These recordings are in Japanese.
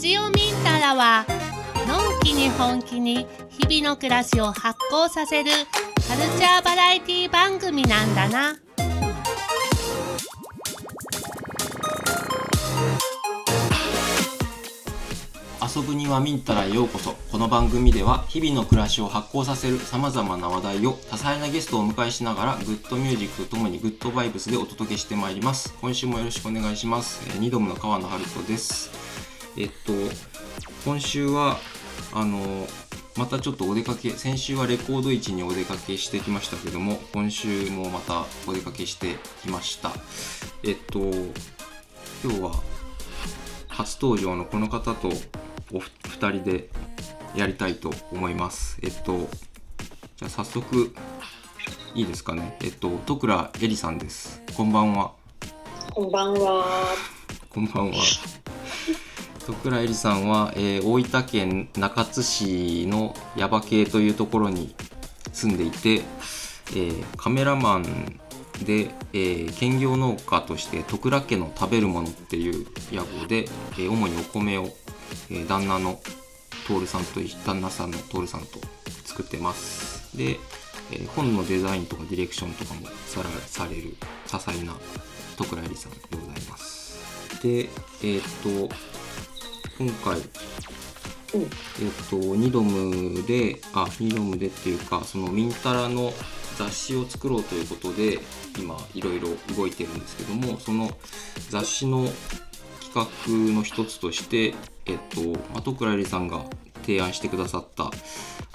ジオミンタラはのんきに本気に日々の暮らしを発酵させるカルチャーバラエティ番組なんだな。遊ぶにはミンタラへようこそ。この番組では日々の暮らしを発酵させるさまざまな話題を多彩なゲストをお迎えしながらグッドミュージックとともにグッドバイブスでお届けしてまいります。今週もよろしくお願いします、えー、ニドムの川野春人です。えっと今週はあのまたちょっとお出かけ先週はレコード市にお出かけしてきましたけども今週もまたお出かけしてきましたえっと今日は初登場のこの方とお二人でやりたいと思います。えっと、じゃあ早速いいですかね。えっと、徳倉えりさんです。こんばんは。こんばんは。こんばんは。徳倉えりさんは、えー大分県中津市の耶馬渓というところに住んでいて、えーカメラマンで、えー兼業農家として徳倉家の食べるものっていう屋号で、えー主にお米を、えー旦那の徹さんと旦那さんの徹さんと作ってます。で、えー本のデザインとかディレクションとかもさらされる多彩な徳倉えりさんでございます。でえっ、と今回うん。えっと、ニドムで、あ、ニドムでっていうか、そのミンタラの雑誌を作ろうということで、今、いろいろ動いてるんですけども、その雑誌の企画の一つとして、えっと、後倉えりさんが提案してくださった、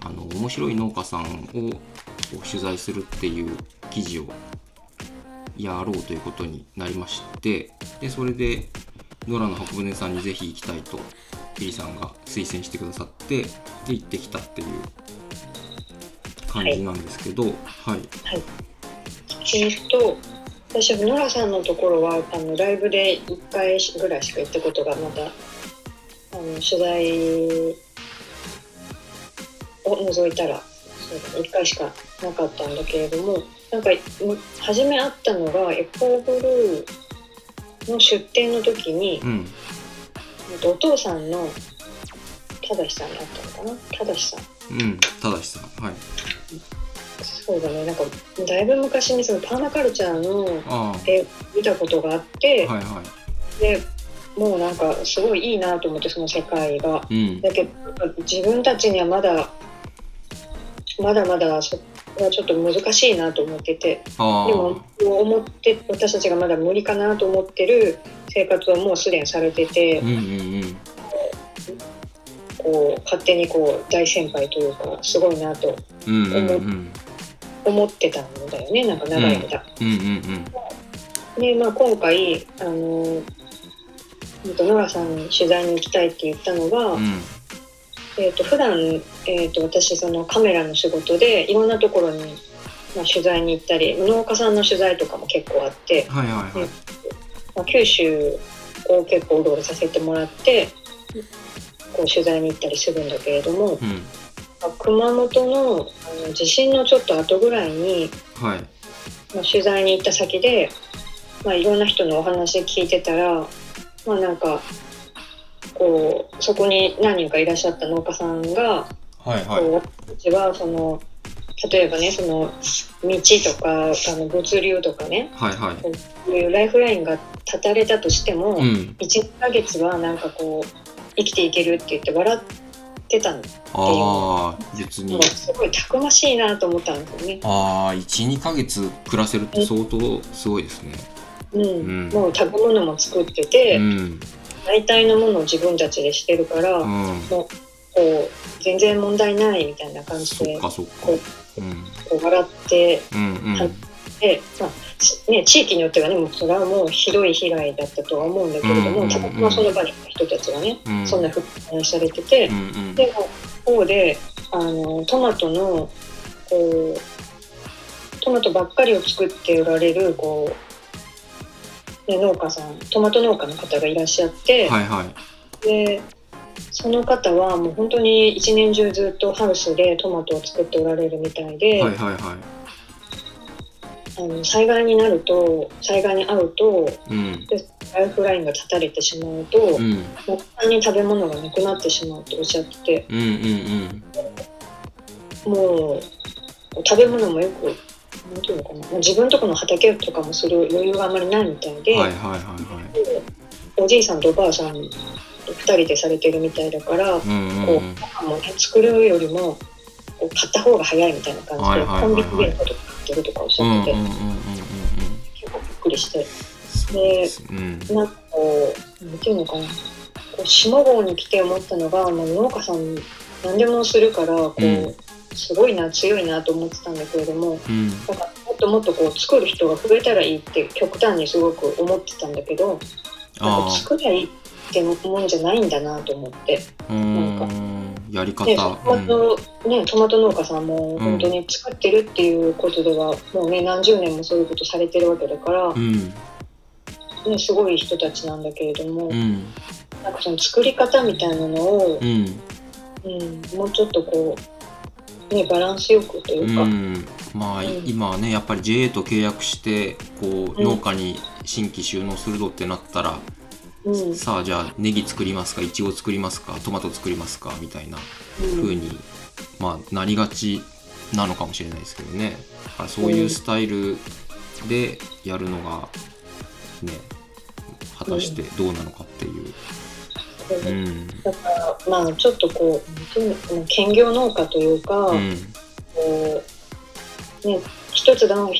あの、面白い農家さんを取材するっていう記事をやろうということになりまして、で、それで、ノラの箱舟さんにぜひ行きたいとピリさんが推薦してくださってで行ってきたっていう感じなんですけどはい、はい。えーっと、私はノラさんのところはあのライブで1回ぐらいしか行ったことがまだあの取材を除いたらそうだね1回しかなかったんだけれどもなんか初め会ったのがエコーブルーの出店の時に、うん。えっとお父さんの正さんに会ったのかな？正さん。うん。ただしさん。はい。そうだね。なんかだいぶ昔にそのパーマカルチャーのあ絵見たことがあって、あはいはい。でもうなんかすごいいいなと思ってその世界が。うん。だけど自分たちにはまだまだまだそこはちょっと難しいなと思ってて。あでも思って私たちがまだ無理かなと思ってる生活はもうすでにされてて。あうんうんうん。こう勝手にこう大先輩というかすごいなとうんうんうん。思ってたんだよね。なんか長い間。うんうんで、まあ、今回あのノラさんに取材に行きたいって言ったのが、うんうんえー、と普段、えー、と私そのカメラの仕事でいろんなところに、まあ、取材に行ったり農家さんの取材とかも結構あって、はいはいはい。まあ、九州を結構うろうろさせてもらってこう取材に行ったりするんだけれどもうん。まあ熊本のあの地震のちょっと後ぐらいに、はい。まあ、取材に行った先で、まあ、いろんな人のお話聞いてたらまあなんかこうそこに何人かいらっしゃった農家さんがはいはい。こう私たちはその例えばねその道とかあの物流とかねはいはい。そういうライフラインが断たれたとしても、うん。1ヶ月はなんかこう生きていけるって言って笑ってたの。ああ別に。もうすごいたくましいなと思ったんですよね。ああ12ヶ月暮らせるって相当すごいですね。うん。うん。もう食べ物も作ってて、うん大体のものを自分たちでしてるから、うこんう全然問題ないみたいな感じそでこうん。こう笑ってうんうん。まあしね、地域によってはねもうそれはもうひどい被害だったとは思うんだけれども、たまたまその場にいた人たちがね、うん。そんなふうに話されてて、うんうん。でも方であのトマトのこうトマトばっかりを作って売られるこう、ね、農家さんトマト農家の方がいらっしゃって、はいはい。でその方はもう本当に一年中ずっとハウスでトマトを作っておられるみたいで、はいはいはい。あの災害になると災害に遭うとうん。ライフラインが断たれてしまうと、うん。もう他に食べ物がなくなってしまうとおっしゃってて。うんうん。もう食べ物もよくなんていうのかな。自分とこの畑とかもする余裕があまりないみたいで、うんはいはいはいはい。おじいさんとおばあさん2人でされてるみたいだから、うんうんこううんご飯もね作るよりもこう買った方が早いみたいな感じで、はいはいはいはい。コンビニ弁当とか買ってるとかおっしうんうんゃってて、うんうんうん。結構びっくりして。でうん。なんかこうなんていうのかな。こう下郷に来て思ったのが、まあ、農家さん何でもするからこう、うんすごいな強いなと思ってたんだけれどもうん。なんかもっともっとこう作る人が増えたらいいって極端にすごく思ってたんだけどなんあか作りゃいいってもんじゃないんだなと思って。あうん。やり方。ね、トマト、ね、トマト農家さんも本当に作ってるっていうことでは、もうね何十年もそういうことされてるわけだから、うん。ね、すごい人たちなんだけれども、うん。なんかその作り方みたいなのをう、ん。うん、もうちょっとこう、ね、バランスよくといううか、ん。まあうん。今はねやっぱり JA と契約してこううん。農家に新規収納するぞってなったらうん。さあじゃあネギ作りますかいちご作りますかトマト作りますかみたいな風に、まあ、なりがちなのかもしれないですけどね。だからそういうスタイルでやるのがね果たしてどうなのかっていう。ううん。んだからまあちょっとこう兼業農家というか、うん。こうね一つの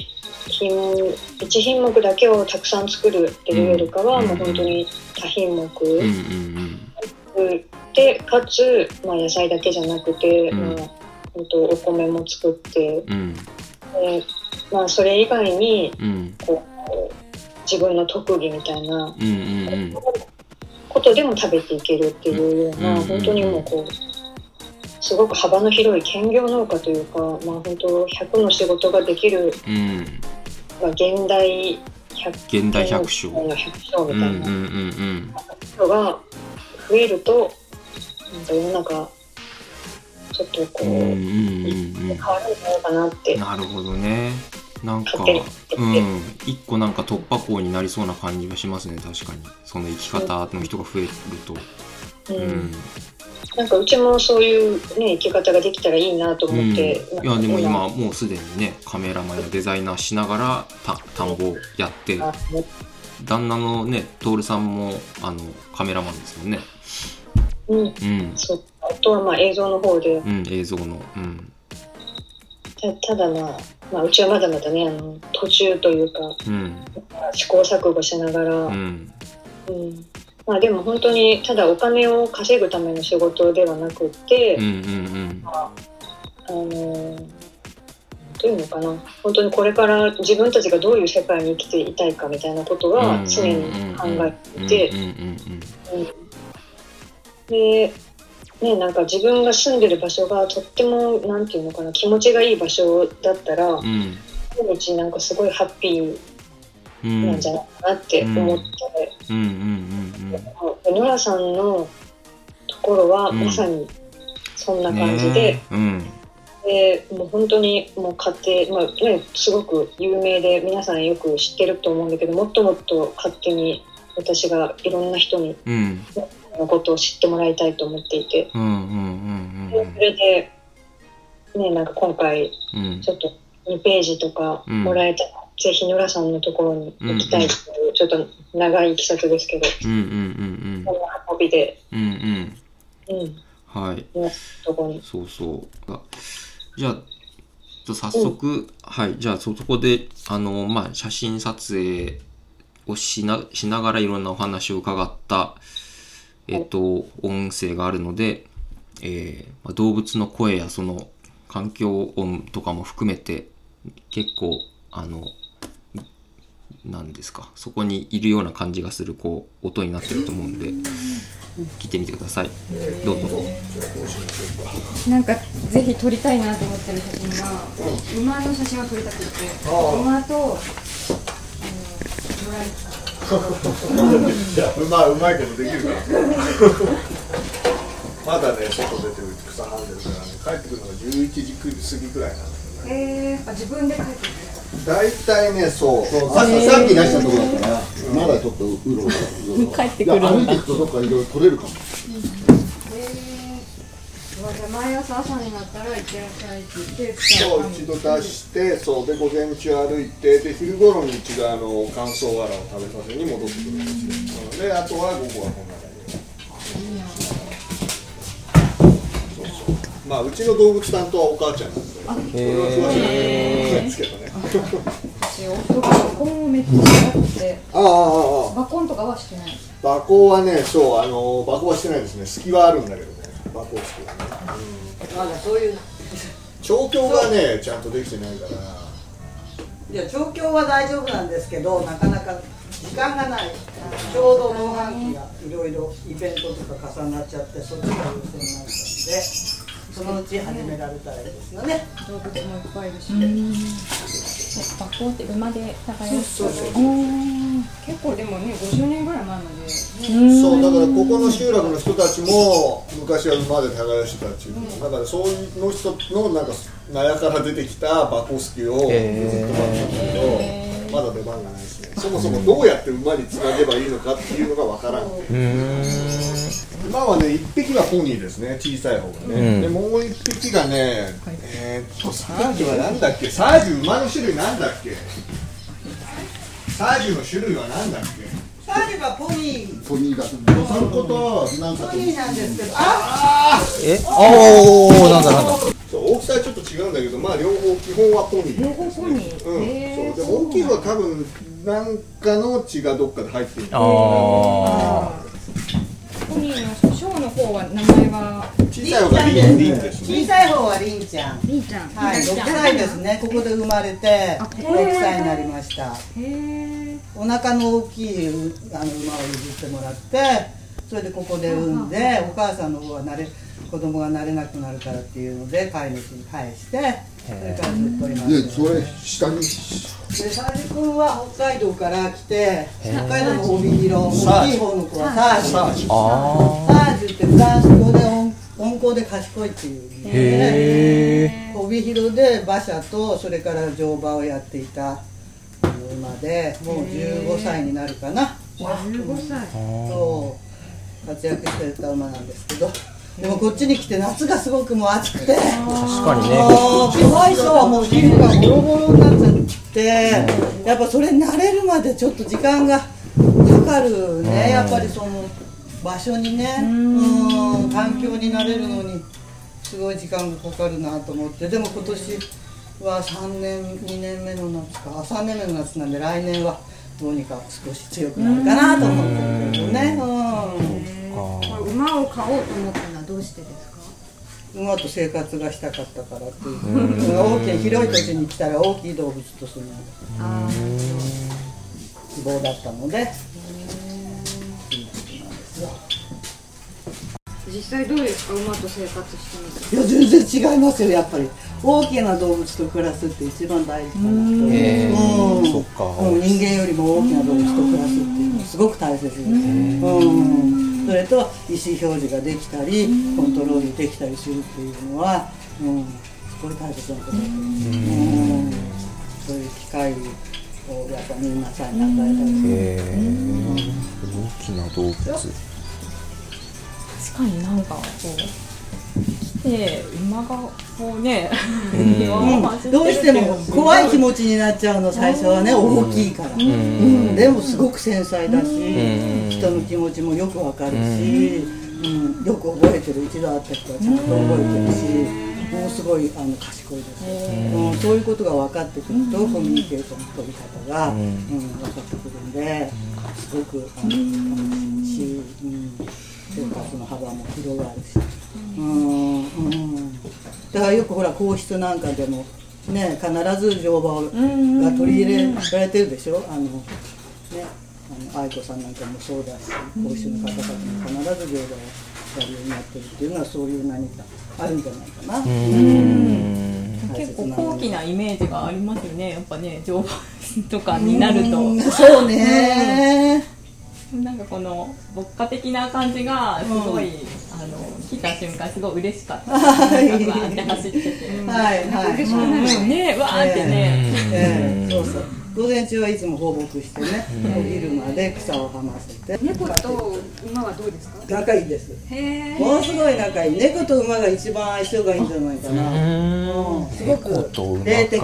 品一品目だけをたくさん作るっていうよりかは、うん。もう本当に多品目。うんうん作ってかつ、まあ、野菜だけじゃなくて、うん。まあ、本当お米も作ってうん。まあ、それ以外にうん。こう自分の特技みたいなうんうんうんことでも食べていけるっていうような、うん。本当にもうこうすごく幅の広い兼業農家というか、まあ、本当100の仕事ができる、うん。まあ、現代百現代百姓。の百姓みたいな人が増えるとなんか世の中ちょっとこう、変わるんじゃないかなって。うんなるほどねなんかうん。一個なんか突破口になりそうな感じがしますね確かに。その生き方の人が増えると。うん。うん。なんかうちもそういう、ね、生き方ができたらいいなと思って、うん、いやでも今。もうすでにねカメラマンやデザイナーしながらた田んぼやって。あ旦那のね徹さんもあのカメラマンですもんね。うん。うん。そう。あとはまあ映像の方で。うん映像の。うんたただまあ、まあ、うちはまだまだねあの途中というかうん。試行錯誤しながら、ううん。んまあ、でも本当にただお金を稼ぐための仕事ではなくって、うんうんあのどういうのかな。本当にこれから自分たちがどういう世界に生きていたいかみたいなことうん。は常に考えていて、うんうんうん。うん。で、ね、なんか自分が住んでる場所がとってもなんていうのかな気持ちがいい場所だったらうん。うん毎日なんかすごいハッピーうんなんじゃないかなって思って、うんうんうん野良さんのところはうん。まさにそんなうん感じで,、でもう本当にもう家庭、まあね、すごく有名で皆さんよく知ってると思うんだけどもっともっと勝手に私がいろんな人にうんのことを知ってもらいたいと思っていて、うんうんうんでそれで、ね、なんか今回うん。うんちょっと2ページとかもらえたら、ぜひノラさんのところに行きたいっていう、ちょっと長いいきさつですけど、うんうんうんこの運びで、うんうん。うん。うん、はい。のところに。そうそう。あじゃあちょっと早速、はい。じゃあそそこであのまあ写真撮影をしなしながらいろんなお話を伺ったえっと音声があるので、えー動物の声やその環境音とかも含めて結構あのなんですかそこにいるような感じがするこう音になってると思うんで聞いてみてください。どうぞ。なんかぜひ撮りたいなと思ってる写真が馬の写真を撮りたくて馬とドライ まいうまいけどできるから。まだね外出て草はんでるからね。帰ってくるのが11時過ぎぐらいなんだよね。えー、あ自分で描いてる大体ねそう。そうささっき出したところだから、まだちょっとうろうろ。帰ってくるんだ。歩いていくとどっかいろいろ取れるかも。えー、うわじゃ毎朝朝になったら行ってらっしゃいって言ってそう一度出してそうで午前中歩いてで昼頃にうちがあの乾燥わらを食べさせに戻ってくるんですよであとは午後はこんな感じそうそうまあうちの動物担当はお母ちゃんなんでそれは詳しいですけどね夫がバコンをめっちゃしたくてああああバコンとかはしてない馬行はねそうあの馬行はしてないですね隙はあるんだけどね馬行式はね、まだそういう調教がねちゃんとできてないから。いや調教は大丈夫なんですけどなかなか時間がない。ちょうど農飯期がいろいろイベントとか重なっちゃってそっちが優先になったのでそのうち始められたらいいですよね。動物もいっぱいいるし、学校って馬で耕すそうそう結構でもね50年ぐらい前まで、ね、そうだからここの集落の人たちも昔は馬で耕してたっていうの。だからそういうの人のなんか納屋から出てきた馬コスキをずっと待ってたんだけどまだ出番がないですね。そもそもどうやって馬につなげばいいのかっていうのがわからん。今はね1匹はポニーですね小さい方がね、でもう1匹がね、えーっとサージュはなんだっけ？サージュ馬の種類なんだっけ？サージュの種類はなんだっけ？サージはポニー。ポニーだとそのこと？なんか。ポニーなんですけど。あえ？おおなんだなんだ。そう大きさはちょっと違うんだけどまあ両方基本はポニー。両方ポニー。うん、へー。そう。でも大きい方は多分なんかの血がどっかで入ってる。あポニーのの方は名前は。小さい方がリンリンですね。小さい方はリンちゃん。りんちゃん。はい6歳ですね。ここで生まれてあここで6歳になりました。へえお腹の大きいあの馬を譲ってもらってそれでここで産んでお母さんの方は慣れ子供が慣れなくなるからっていうので飼い主に返してでそれ下にでサージ君は北海道から来て北海道の帯広大きい方の子はサージ。サージあってフランス語で温温厚で賢いっていう意味でへ帯広で馬車とそれから乗馬をやっていた馬でもう15歳になるかな。15歳。そう。活躍してた馬なんですけどでもこっちに来て夏がすごくもう暑くて。確かにね。もうかわいそうもう皮膚がボロボロになっちゃって。やっぱそれに慣れるまでちょっと時間がかかるね。やっぱりその場所にね。うん。環境に慣れるのにすごい時間がかかるなと思って。でも今年は3年2年目の夏か。あ3年目の夏なんで来年はどうにか少し強くなるかなと思ってるけどね。うん。馬を飼おうと思ったのはどうしてですか？馬と生活がしたかったからっていう。大きな広い土地に来たら大きい動物とするのがあ希望だったので。実際どうですか？馬と生活してみて。いや全然違いますよやっぱり。大きな動物と暮らすって一番大事かなと。へーうん。そっか。うん人間よりも大きな動物と暮らすっていうのはすごく大切です。うんそれと意思表示ができたりコントロールできたりするっていうのは、うん、すごい大切なことだと思ううん。そういう機会をやっぱ皆さんに与えたりする。え大きな動物。確かになんかこう来て馬がこうねん。庭を走ってるどうしても怖い気持ちになっちゃうの最初はね大きいから、うん。でもすごく繊細だし、ん。人の気持ちもよくわかるし、うん。よく覚えてる一度会った人はちゃんと覚えてるし、ものすごいあの賢いです、うん、そういうことが分かってくると、コミュニケーションの取り方が、うん分かってくるんですごくあの楽しいし、うん、生活の幅も広がるし。うんうん。だからよくほら皇室なんかでもね必ず乗馬が取り入れられてるでしょ？あのね。あの愛子さんなんかもそうだし皇室の方々も必ず乗馬をやるようになってるっていうのはそういう何かあるんじゃないかな。結構高貴なイメージがありますよねやっぱね乗馬とかになると。うん。そうねなんかこの牧歌的な感じがすごい、あの来た瞬間すごい嬉しかった。はい。はいはい。嬉しくなるうん。ねわーってね。ええそうそう。午前中はいつも放牧してね。お昼まで草をはませて。猫と馬はどうですか？仲いいです。ものすごい仲いい。猫と馬が一番相性がいいんじゃないかな。うん。すごくか。霊的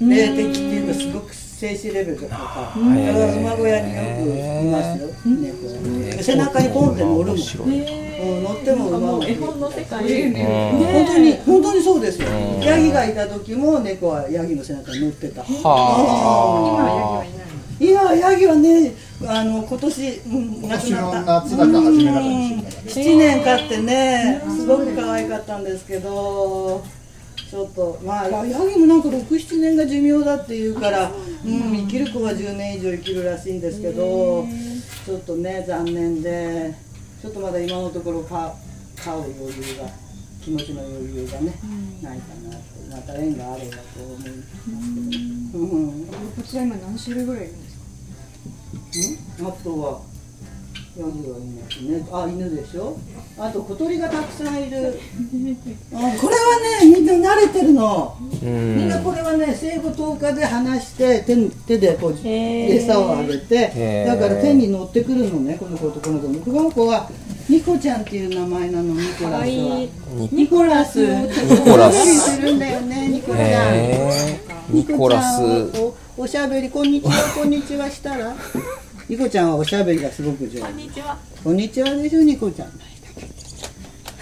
霊的っていうかすごく静止レベルとかだから馬小屋によくいますよ。猫背中にポンって乗るもん。乗っても馬ももう絵本の世界。うん。本当に本当にそうですよ。ヤギがいた時も猫はヤギの背中に乗ってた。はあ。今はヤギはねあの今年、うん、亡く今年のなった夏だか始めなかったんですよ7年経ってねすごく可愛かったんですけどちょっとまあヤギもなんか67年が寿命だっていうから、う。ん、生きる子は10年以上生きるらしいんですけどちょっとね残念でちょっとまだ今のところ飼飼う余裕が気持ちの余裕がね、ないかなとまた縁があればと思いますけど、うん、こちら今何種類ぐらいいるんですか？あとはヤギがいますね。あ犬でしょ？あと小鳥がたくさんいる、うん、これはねみんな慣れてるの。うん。みんなこれはね生後10日で離して手手でこう餌をあげてだから手に乗ってくるのねこの子とこの子。この子はニコちゃんっていう名前なのニコラスは。ニコラス。ニコラス。するんだよねニコちゃんニコラス。おしゃべりこんにちはこんにちはしたらニコちゃんはおしゃべりがすごく上手。こんにちは。こんにちはでしょニコちゃん。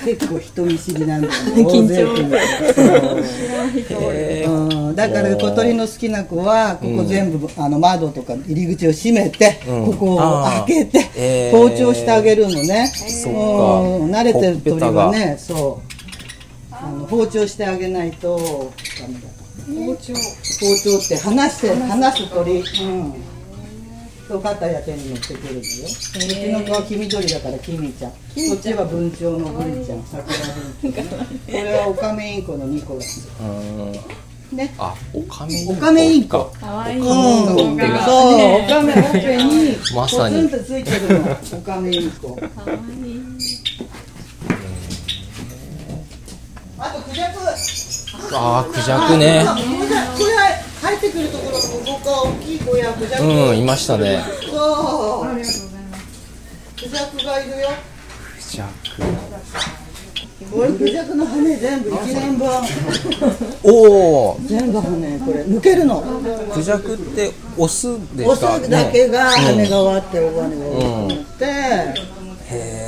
結構人見知りなんだよね。緊張。だから小鳥の好きな子はここ全部、あの窓とか入り口を閉めて、うん。ここを開けて、えー。包丁してあげるのね、そうん。慣れてる鳥はねそう。あの包丁してあげないとダメだ包丁。包丁って離して離す鳥。うんそう肩や手に乗ってくるのようちの子は黄緑だから黄身ちゃんこっちは文鳥のブリちゃんこれはオカメインコのニコラスうんねあオカメインコオカメインコか可愛いうん、そう、オカメほっぺにまさにポツンとついてるの、オカメインコ。あとクジャク。あークジャクねあクジャこれ入ってくるところのここは大きい子やクジャク。うんいましたねそう。ありがとうございますクジャクがいるよ。クジャこれクジャクの羽全部一年分。クおお全部羽これ抜けるの。クジャクってオスでオすか？スだけが羽ねが割って大羽が大きくなって。へえ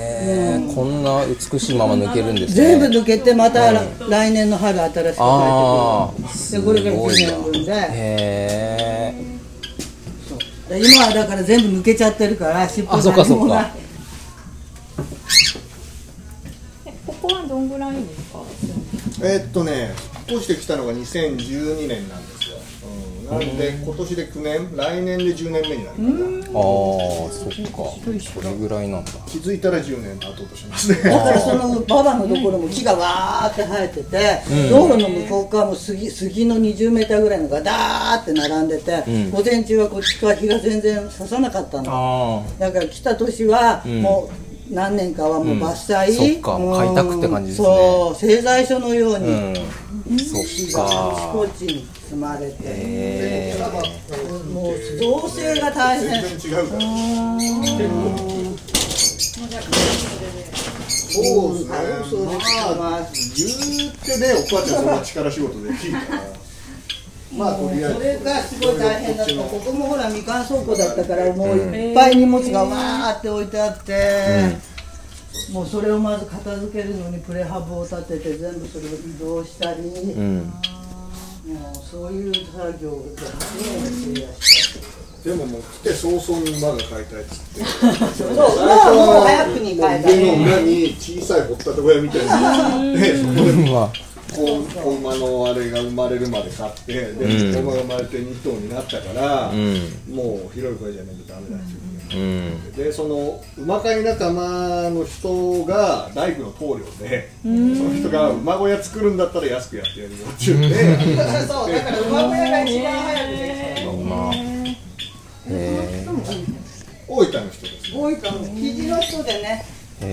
こんな美しいまま抜けるんですね。全部抜けてまた来年の春新しく生あえてくるあでこれから1年分で。へえで今はだから全部抜けちゃってるから尻尾あそっかそっここはどんぐらいですか？えーっとね引っ越してきたのが2012年なんですなんで今年で9年来年で10年目になるかなああそっか。それぐらいなんだ。気づいたら10年経とうとしますね。だからその馬場のところも木がわーって生えてて、道路の向こう側も杉杉の20メーターぐらいのがダーって並んでて、ん。午前中はこっちから日が全然差さなかったの。あだから来た年はん。もう何年かはもう伐採、うんそっかうん。開拓って感じですね。そう製材所のように、あうん。そ木っがあちかこちに積まれて、へもう造成が大変。全然違うからそうですまあ言ってねお母ちゃんそんな力仕事できるからまあとりあえずそれがすごい大変だったここもほらみかん倉庫だったからもういっぱい荷物がわーって置いてあって、もうそれをまず片付けるのにプレハブを立てて全部それを移動したり、うんもうそういう作業で初めてやしたでももう来て早々に馬が飼いたいっつって。そう馬はもう早くに変えた家のね裏に小さい掘ったて小屋みたい。なのでそこで馬のあれが生まれるまで飼ってで、馬が生まれて2頭になったから、うん。もう広い声じゃないとダメだっていううん。でその馬飼い仲間の人が大工の棟梁でその人が馬小屋作るんだったら安くやってやるよって言ってそうだから馬小屋が一番早くできた。まあ。へえ大分の人ですね。大分の肘の人でねへ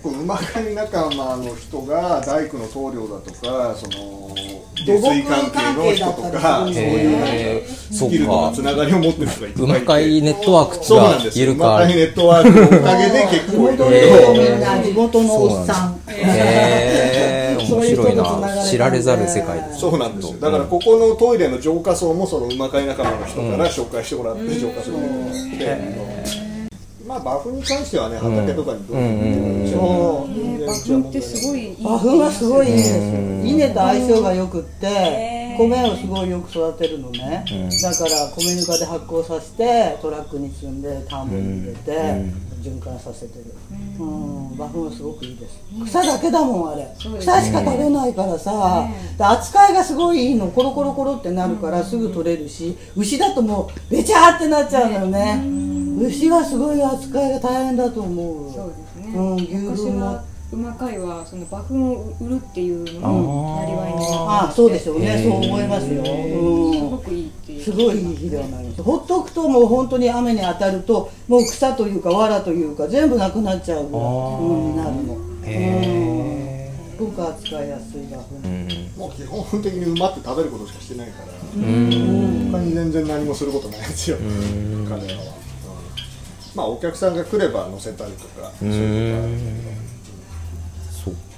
結構馬飼い仲間の人が大工の棟梁だとかその下水関係の人とかそういうスキルとかかつながりを持ってる人がいっぱいいて。馬飼いネットワークそうながんですよ。いるから。馬飼いネットワークのおかげで結構いろいへろ地元のおっさんへえ面白いな。知られざる世界ですそうなんですよ。だからここのトイレの浄化槽もその馬飼い仲間の人から紹介してもらって浄化するようにな。ってまあ馬糞に関してはね畑とかにどんどん出てそうね馬糞ってすごいいい馬糞がすごいいいんですよ。稲と相性がよくって米をすごいよく育てるのね、だから米ぬかで発酵させてトラックに積んで田んぼに入れて、循環させてる、うん、馬糞はすごくいいです。草だけだもんあれ。草しか食べないからさ、で扱いがすごいいいのコロコロコロってなるからすぐ取れるし牛だともうべちゃーってなっちゃうのよね、牛はすごい扱いが大変だと思う。そうですね、うん牛もは馬飼いはその馬糞を売るっていうのもなりわいにああそうでしょうね、そう思いますよ、すうん。ごくいいっていう。すごいいい肥料になります。ほっとくともう本当に雨に当たるともう草というか藁というか全部なくなっちゃうぐらい、うん、になるの。へすごく扱いやすい馬ん。もう基本的に馬って食べることしかしてないからうん。他に全然何もすることないですよ。彼らは、うん。まあお客さんが来れば乗せたりとかそういうことはあるけど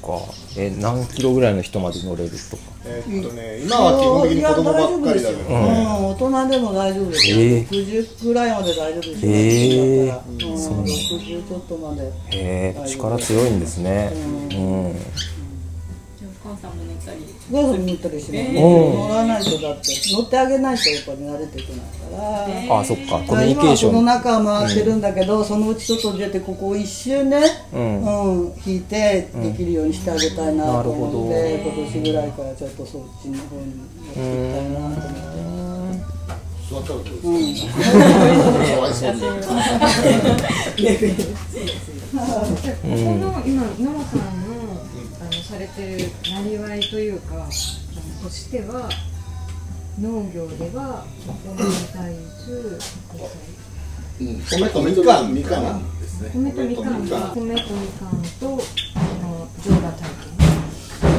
かえ何キロぐらいの人まで乗れるとか？えーっとね今は基本的に子供ばっかりだけどいや大丈夫ですようん、大人でも大丈夫ですよ、ええ60ぐらいまで大丈夫ですよ、ええだから。うん、60ちょっとまで。へえ力強いんですね。うん。じゃあお母さんも寝たりガソリン塗ったりします、うん乗らないとだって乗ってあげないとやっぱり慣れていけないから、あそっか。コミュニケーション。この中回ってるんだけど、そのうち外に出てここを一周ね、うん。うん引いてできるようにしてあげたいなと思って、なる今年ぐらいからちょっとそっちの方に持っていきたいなと思って。座ったらどうですかう。んかわいそう。にここの今ノラさんのあのされてるなりわいというかとしては農業ではお米に対す米とみかんみかんですね。米とみかんが米とみかん。とあの乗馬体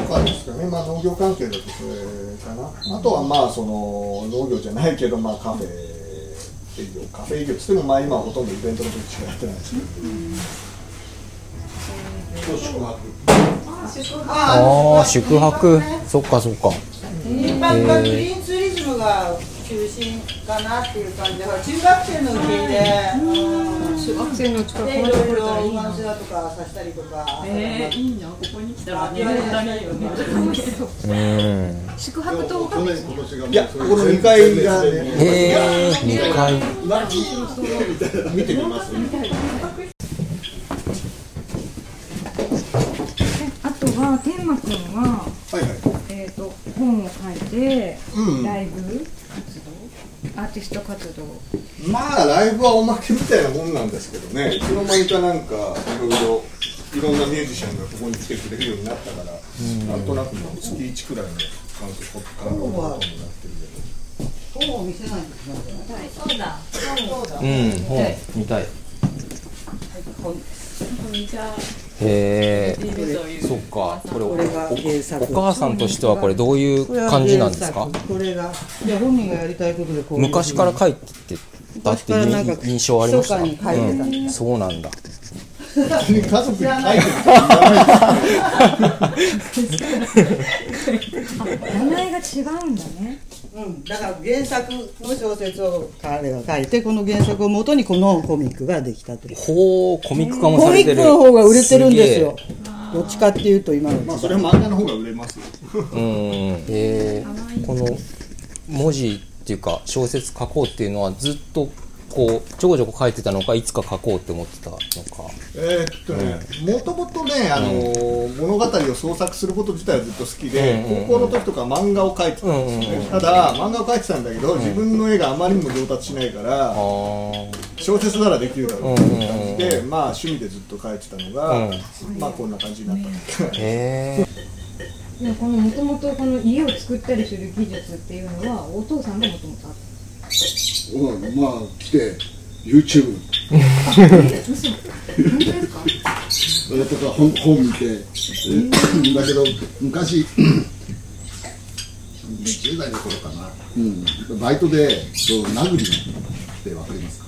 とかですかね、まあ、農業関係だとそれかな。あとはまあその農業じゃないけど、まあ、カフェ営業カフェ営業っつってもまあ今はほとんどイベントの時しかやってないですけど、と宿泊ああ宿泊。そっかそっか。一般がグリーンツーリズムが中心かなっていう感じで、中学生の受け入れ、うん。中学生の近くまで来れろいろたらいいな馬面とかさしたりとか、えー、いいなここに来たら。宿泊といやここの2階がね。へえ2階。見てみますあは天馬くんははいはい。えー、と本を書いて、うんライブ活動アーティスト活動。まあライブはおまけみたいなもんなんですけどね。いつの間にかなんかいろいろいろんなミュージシャンがここに来てくれるようになったから、なんとなくもう月1くらいの感じこっからのほとんどなってるけど本を見せないといそうだ。うん本見たい。こんにちはへえそっか。これこれが原作。お母さんとしてはこれどういう感じなんですか？これが。いや本人がやりたいことでこう昔から書いてたっていう印象ありましうん。そうなんだ。家族に書いて 名前が違うんだねうん、だから原作の小説を彼が書いてこの原作をもとにこのコミックができたという。ほうコミック化もコミックされてるの方が売れてるんですよ。どっちかっていうと今の。まあそれは漫画の方が売れます。ようん。えー。この文字っていうか小説書こうっていうのはずっとこうちょこちょこ書いてたのかいつか書こうって思ってたのか。えーっとねもともとね、あのー物語を創作すること自体はずっと好きで、うんうんうん。高校の時とか漫画を描いてたんですよね、うんうんうん。ただ漫画を描いてたんだけど、自分の絵があまりにも上達しないから、あー。小説ならできるだろうっていう感じで、うんまあ趣味でずっと描いてたのが、まあこんな感じになったんでもこのもともとこの家を作ったりする技術っていうのはお父さんがもともとあったうんまあ来て YouTube とか本本見て、えだけど昔10代の頃かな、うん、バイトでそう殴りって分かりますか？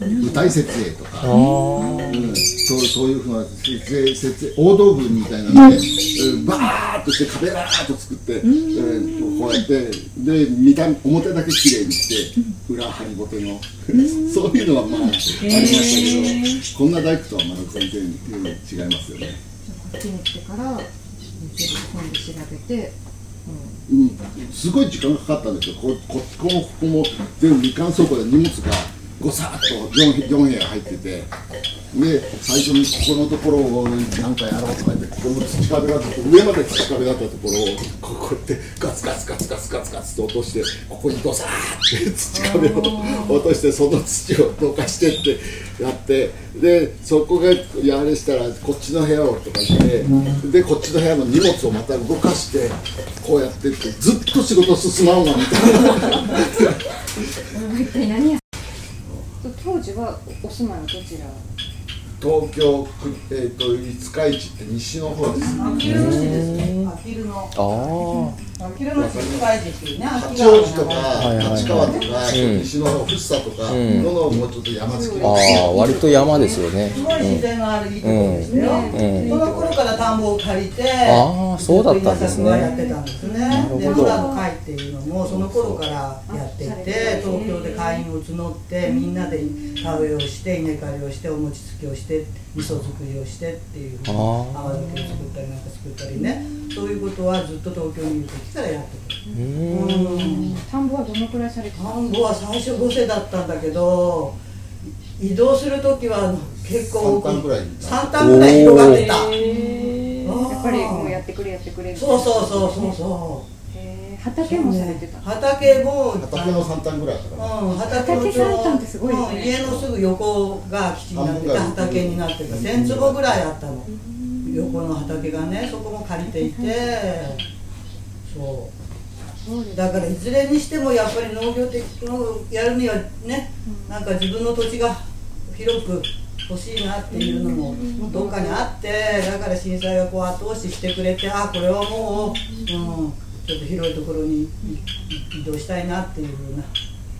舞台設営とか、うん、そうそういうふうな設営設営大道具みたいなので、うん。バーッとして壁バーッと作って、えーこうやってで見た表だけ綺麗にして裏張りぼての そういうのはまあありましたけどこんな大工とはまだ全然うん違いますよね。こっちに来てから本で調べて、うん、すごい時間がかかったんですよ、ここここもここも全部みかん倉庫で荷物がごさっと 4, 4部屋入ってて、で最初にここのところを何かやろうとか言って、ここも土壁だったと上まで土壁だったところを、ここってガツガツガツガツガツガツと落として、ここにどさーって土壁を落として、その土をどかしてってやって、でそこがやれしたら、こっちの部屋をとか言って、でこっちの部屋の荷物をまた動かして、こうやってって、ずっと仕事進まんわみたいな。うん、一体何や当時はお住まいはどちら東京、くえー、と五日市って西の方です。あきる野市ですね。あ八王子とか立川とか、うん西の方福生とかん。ののもうちょっと山付きあああ割と山ですよね。すごい自然のあるいいところですよ。うん。その頃から田んぼを借りて、ああそうだったんですね。やってたんですね。で、なるほど。村の会っていうのもその頃からやっていて、東京で会員を募ってみんなで田植えをして稲刈りをしてお餅つきをして味噌作りをしてっていうあー。泡酒を作ったりなんか作ったりね、そういうことはずっと東京にいる時からやってた。田んぼはどのくらいされてた田んぼは最初5世だったんだけど移動する時は結構三反ぐらい3反ぐらい広がってた。やっぱりもうやってくれやってくれそうそうそうそうそへー。畑もされてた。う畑も。畑の三反ぐらいあったかな。うん、畑の畑三反ってすごいですね。うん。家のすぐ横が基地になってて畑になってた1000坪ぐらいあったの横の畑がねそこも借りていてそう。だからいずれにしてもやっぱり農業的のやるにはねなんか自分の土地が広く欲しいなっていうのもどっかにあってだから震災がこう後押ししてくれてあこれはもう、うん、ちょっと広いところにい移動したいなっていうふうな。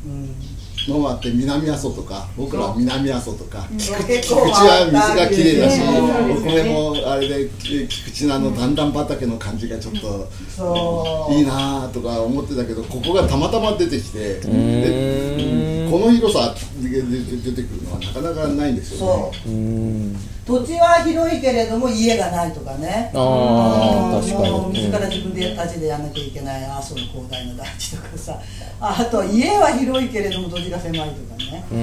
うんのもあって南阿蘇とか僕らは南阿蘇とか菊池構は水がきれいだしね。お米もあれで菊池のあの段々畑の感じがちょっといいなとか思ってたけどここがたまたま出てきてでこの広さででで出てくるのはなかなかないんですよね土地は広いけれども家がないとかね。あ確かに。もう自ら自分で足でやらなきゃいけない阿蘇の広大な大地とかさ。あと家は広いけれども土地が狭いとかね。うー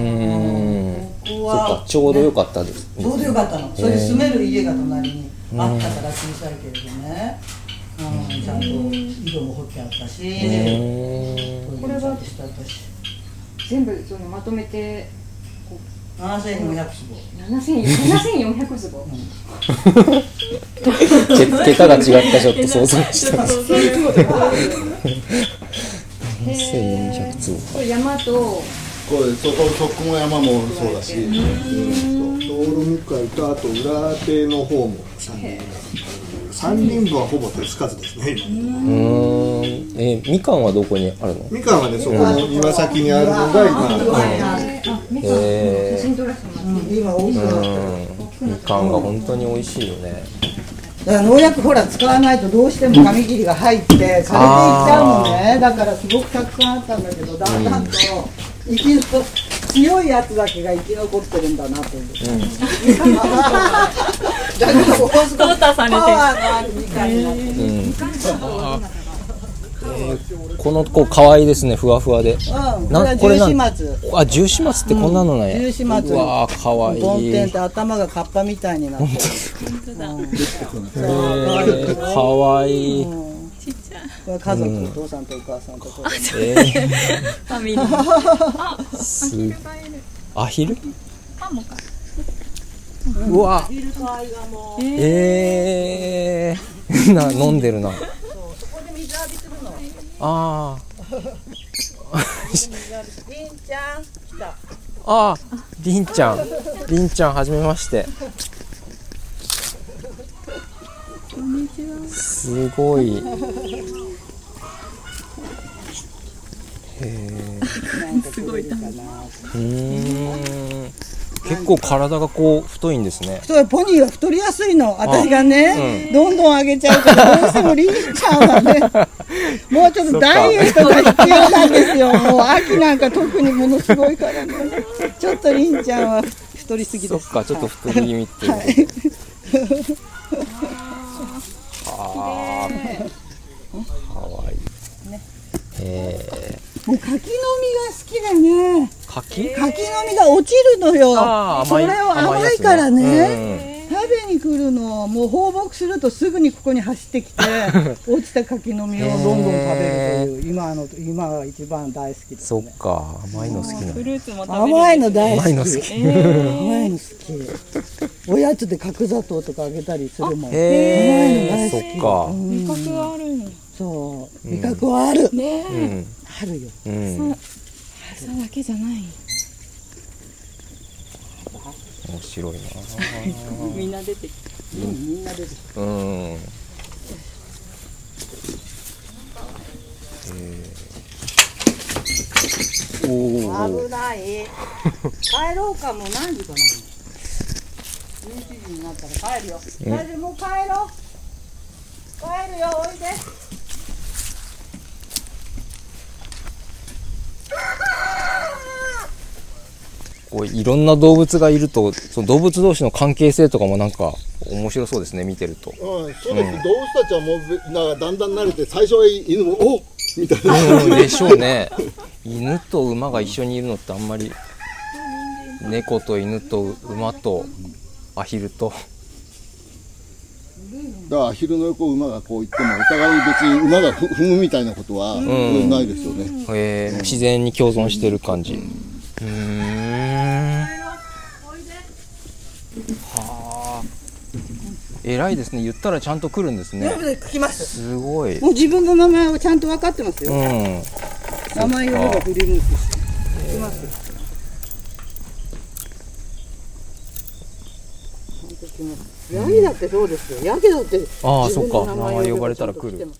ん。ここはかちょうどよかったです。ちょうどよかったの。それで住める家が隣にあったから小さいけれどね、うん、ちゃんと井戸も掘ってあったし、これは全部そのまとめて7400坪。7400坪。け桁が違ったちょっと想像した。1400坪これ山とこれそこそこも山もそうだしうんと道路向かいとあと裏手の方も三輪部はほぼ手つかずですね今。うーんえみかんはどこにあるの？みかんはねそこの岩先にあるのが今、ああみかんへーうん。みかんが本当に美味しいよね。だから農薬ほら使わないとどうしても紙切りが入って枯れていっちゃうのね。だからすごくたくさんあったんだけどだんだんと生き残強いやつだけが生き残ってるんだなという、だからもうすごいパワーのあるみかんになってる。うんこの子可愛いですねふわふわで。うん、これなはこれなん十四松。あ十四松ってこんなのね十四松。うわー可愛い。梵天って頭がカッパみたいになってる。えー、かわい。い、うん。これ家族、お父さんとお母さんとこえー、ファミリー。すアヒルうわ。ビルと愛がもうえー、な飲んでるなあ水浴びりんちゃん来たーあーりんちゃんりんちゃんはじめましてすごい。へすごい。うーん。結構体がこう太いんですね。そうポニーは太りやすいの。私がね、どんどん上げちゃうからどうしてもリンちゃんはね もうちょっとダイエットが必要なんですよ。もう秋なんか特にものすごいからね。ちょっとリンちゃんは太りすぎです。そっか、ちょっと太り気味っていう。はい。ああ。かわいい。えもう柿の実が好きだね。ー、柿？柿の実が落ちるのよ。あー甘いそれを甘いからね。うん。食べに来るのもう放牧するとすぐにここに走ってきて 落ちた柿の実をどんどん食べるという今の今が一番大好きですそっか、甘いの好きなの。フルーツも食べれる甘いの大好き。甘いの好き。甘いの好き。おやつで角砂糖とかあげたりするもん。甘いの大好き。そっか。うん味覚はあるの。そう。味覚はある、ね。うん。あるよ。うん。それだけじゃない。面白いな。みんな出てきうんみんな出てきうん。えー、おお。危ない。帰ろうかもう何時かな。11時になったら帰るよ。大丈夫もう帰ろう。帰るよおいでこういろんな動物がいると、その動物同士の関係性とかもなんか面白そうですね、見てると。うん、そうです、動物たちはもうべなんかだんだん慣れて最初は犬もおっみたいな、うん、でしょうね。犬と馬が一緒にいるのってあんまり、猫と犬と馬とアヒルと。だからアヒルの横を馬がこう行ってもお互いに別に馬がふ踏むみたいなことは、んないですよね、えー、自然に共存してる感じ。うーん。はあ。偉いですね。言ったらちゃんと来るんですね。来ますすごい。もう自分の名前をちゃんと分かってますよ、うん。名前を言えば振り向くし来ますよちゃんと来ますヤギだってそうですよヤギだってああ、自そっか。分の名前呼ばれたら来る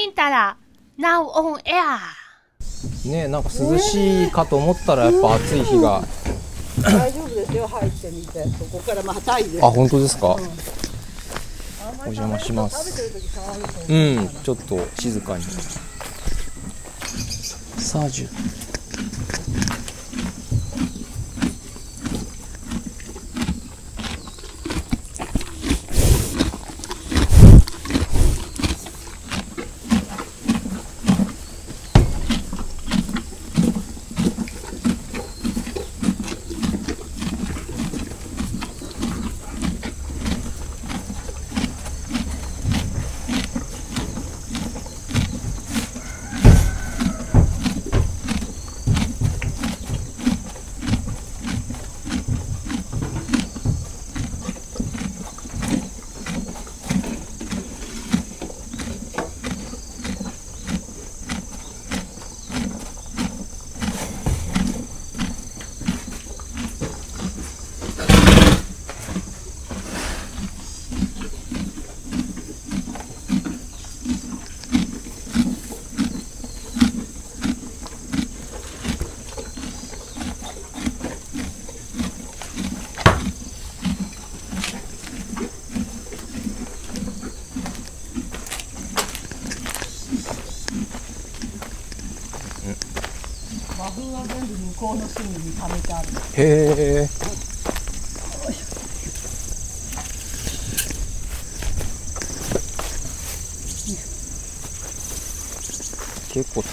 ちゃんと。ますラジオミンタラ Now on air ねなんか涼しいかと思ったらやっぱ暑い日が。大丈夫ですよ入ってみてそこからまたいであ、本当ですか？お邪魔します。うん、ちょっと静かに。サージュ。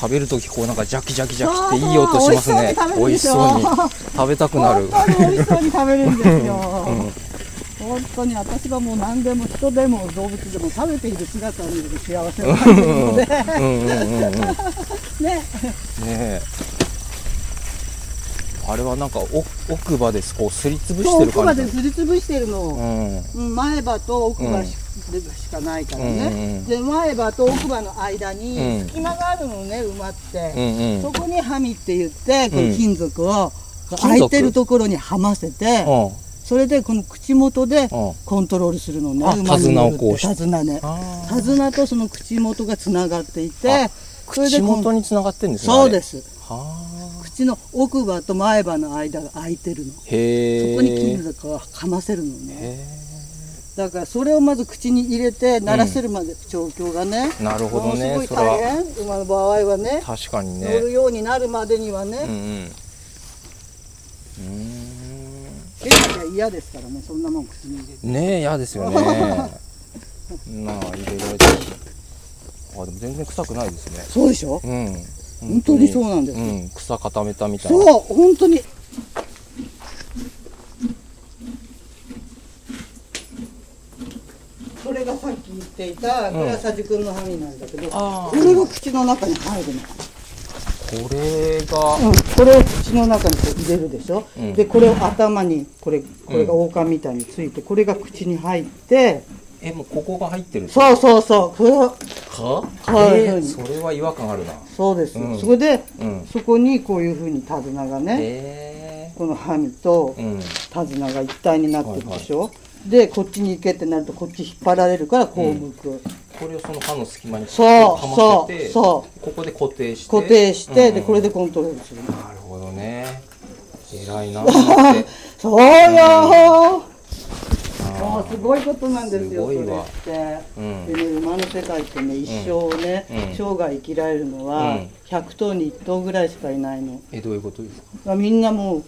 食べるときこうなんかジャキジャキジャキっていい音しますね。美味しそうに食べたくなる。本当に美味しそうに食べるんですよ、本当に私はもう何でも人でも動物でも食べている姿を見ると幸せになるので。うんうんうんうんねねえ。あれはなんかお奥歯ですこうすりつぶしてる奥歯感じですりつぶしてるの。を、うん。うん前歯と奥歯し,、しかないからね、で前歯と奥歯の間にうん。隙間があるのね埋まって、そこにハミって言ってこうん。の金属を属。空いてるところにはませて、うん。それでこの口元でうん。コントロールするのね、手綱をこうし手綱ね。あ手綱とその口元がつながっていてあそれで口元に繋がってんですねそうです。口の奥歯と前歯の間が空いてるの。そこに金属をかませるのね。へだからそれをまず口に入れて慣らせるまで調教がね、えなるほどものすごい大変。馬の場合はね。確かにね。乗るようになるまでにはね、うんうん。手が嫌ですからねそんなもん口に入れて。うんねえ嫌ですよね。まあ入れられてあでも全然臭くないですね。そうでしょ？うん。本当にそうなんですうん。草固めたみたいな。そう本当にそれがさっき言っていたこれは佐治君のハミなんだけど、あこれが口の中に入るの、これがうん、これを口の中にこう入れるでしょ、うん。でこれを頭にこれこれが王冠みたいについてこれが口に入ってえもうここが入ってるそうそうそう。これは？かこうい。うえーそれは違和感あるな。そうです、うん。それでうん。そこにこういうふうに手綱がね、へこのハミと手綱が一体になってるでしょ、でこっちに行けってなるとこっち引っ張られるからこう向く、これをその歯の隙間にそうはませてそうここで固定して。固定して、うん。でこれでコントロールする。のなるほどね。偉いな。そうよーあすごいことなんですよそれって、うん。でね馬の世界ってね一生ね、うん。生涯生きられるのは、うん。100頭に1頭ぐらいしかいないの、えどういうことですか？まあ、みんなも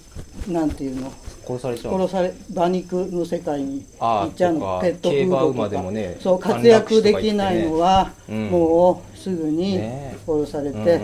うなんていうの？殺されちゃう。の殺され馬肉の世界に行っちゃうの。ペットフードとか。でもねそう活躍できないのは、うん。もうすぐにね。殺されて、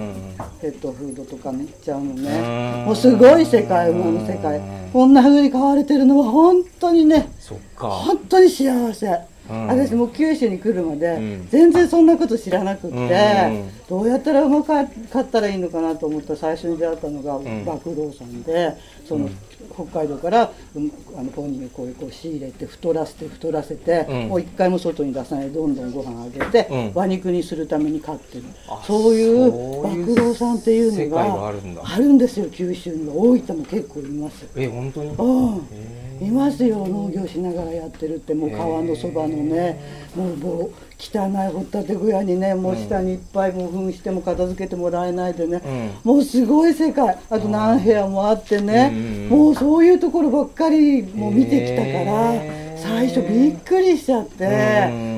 ペットフードとかに行っちゃうのうねん。もうすごい世界馬の世界。こんな風に飼われてるのは本当にねそっか。本当に幸せ、うん。私もう九州に来るまで、ん。全然そんなこと知らなくって、どうやったらうまく飼ったらいいのかなと思ったら最初に出会ったのがん。馬工藤さんでその、北海道から、うんあのポニーをこうこう仕入れて太らせて太らせて、うん。もう一回も外に出さないでどんどんご飯あげて、うん。馬肉にするために飼ってる。あそういうそういう馬工藤さんっていうのががあるんですよ九州には。大分も結構います。え本当に？うん、いますよ農業しながらやってるってもう川のそばのねもうもう汚い掘ったて小屋にねもう下にいっぱいもう糞しても片付けてもらえないでね、もうすごい世界。あと何部屋もあってね、もうそういうところばっかりもう見てきたから、最初びっくりしちゃって、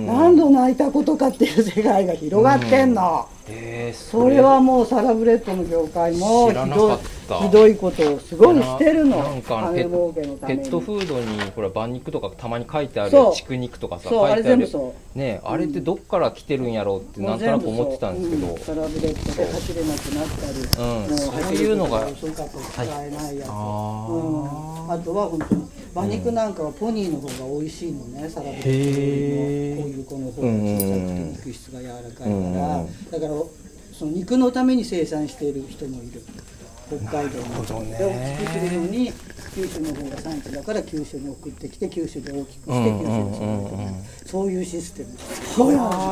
何度泣いたことかっていう世界が広がってんの。えーそれはもうサラブレッドの業界もひどいことをすごいしてるの。なんかペットフードにほら馬肉とかたまに書いてある畜肉とかさ書いてある。あれ全部そねあれってどっから来てるんやろうってなんとなく思ってたんですけど、もう。んサラブレッドで走れなくなったり、うんそういうのがと遅かったり使えないやつ、あうん、あとは本当に馬肉なんかはポニーの方が美味しいのね、サラブレッドよへーりもこういう子の方が小さくうんて肉質が柔らかいから、うんだからその肉のために生産している人もいる。北海道なるほどに、ね。で大きくするのに九州の方が産地だから九州に送ってきて九州で大きくして九州に育てる。そういうシステム。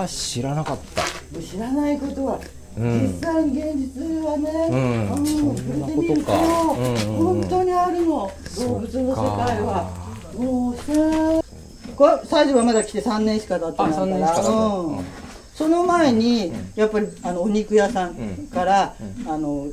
知らなかった。知らないことはうん。実際に現実はね、うん触れてみると本当にあるの。動物の世界はもうさこれ最初はまだ来て3年しか経ってないから、うん。その前にやっぱりあのお肉屋さんから、あの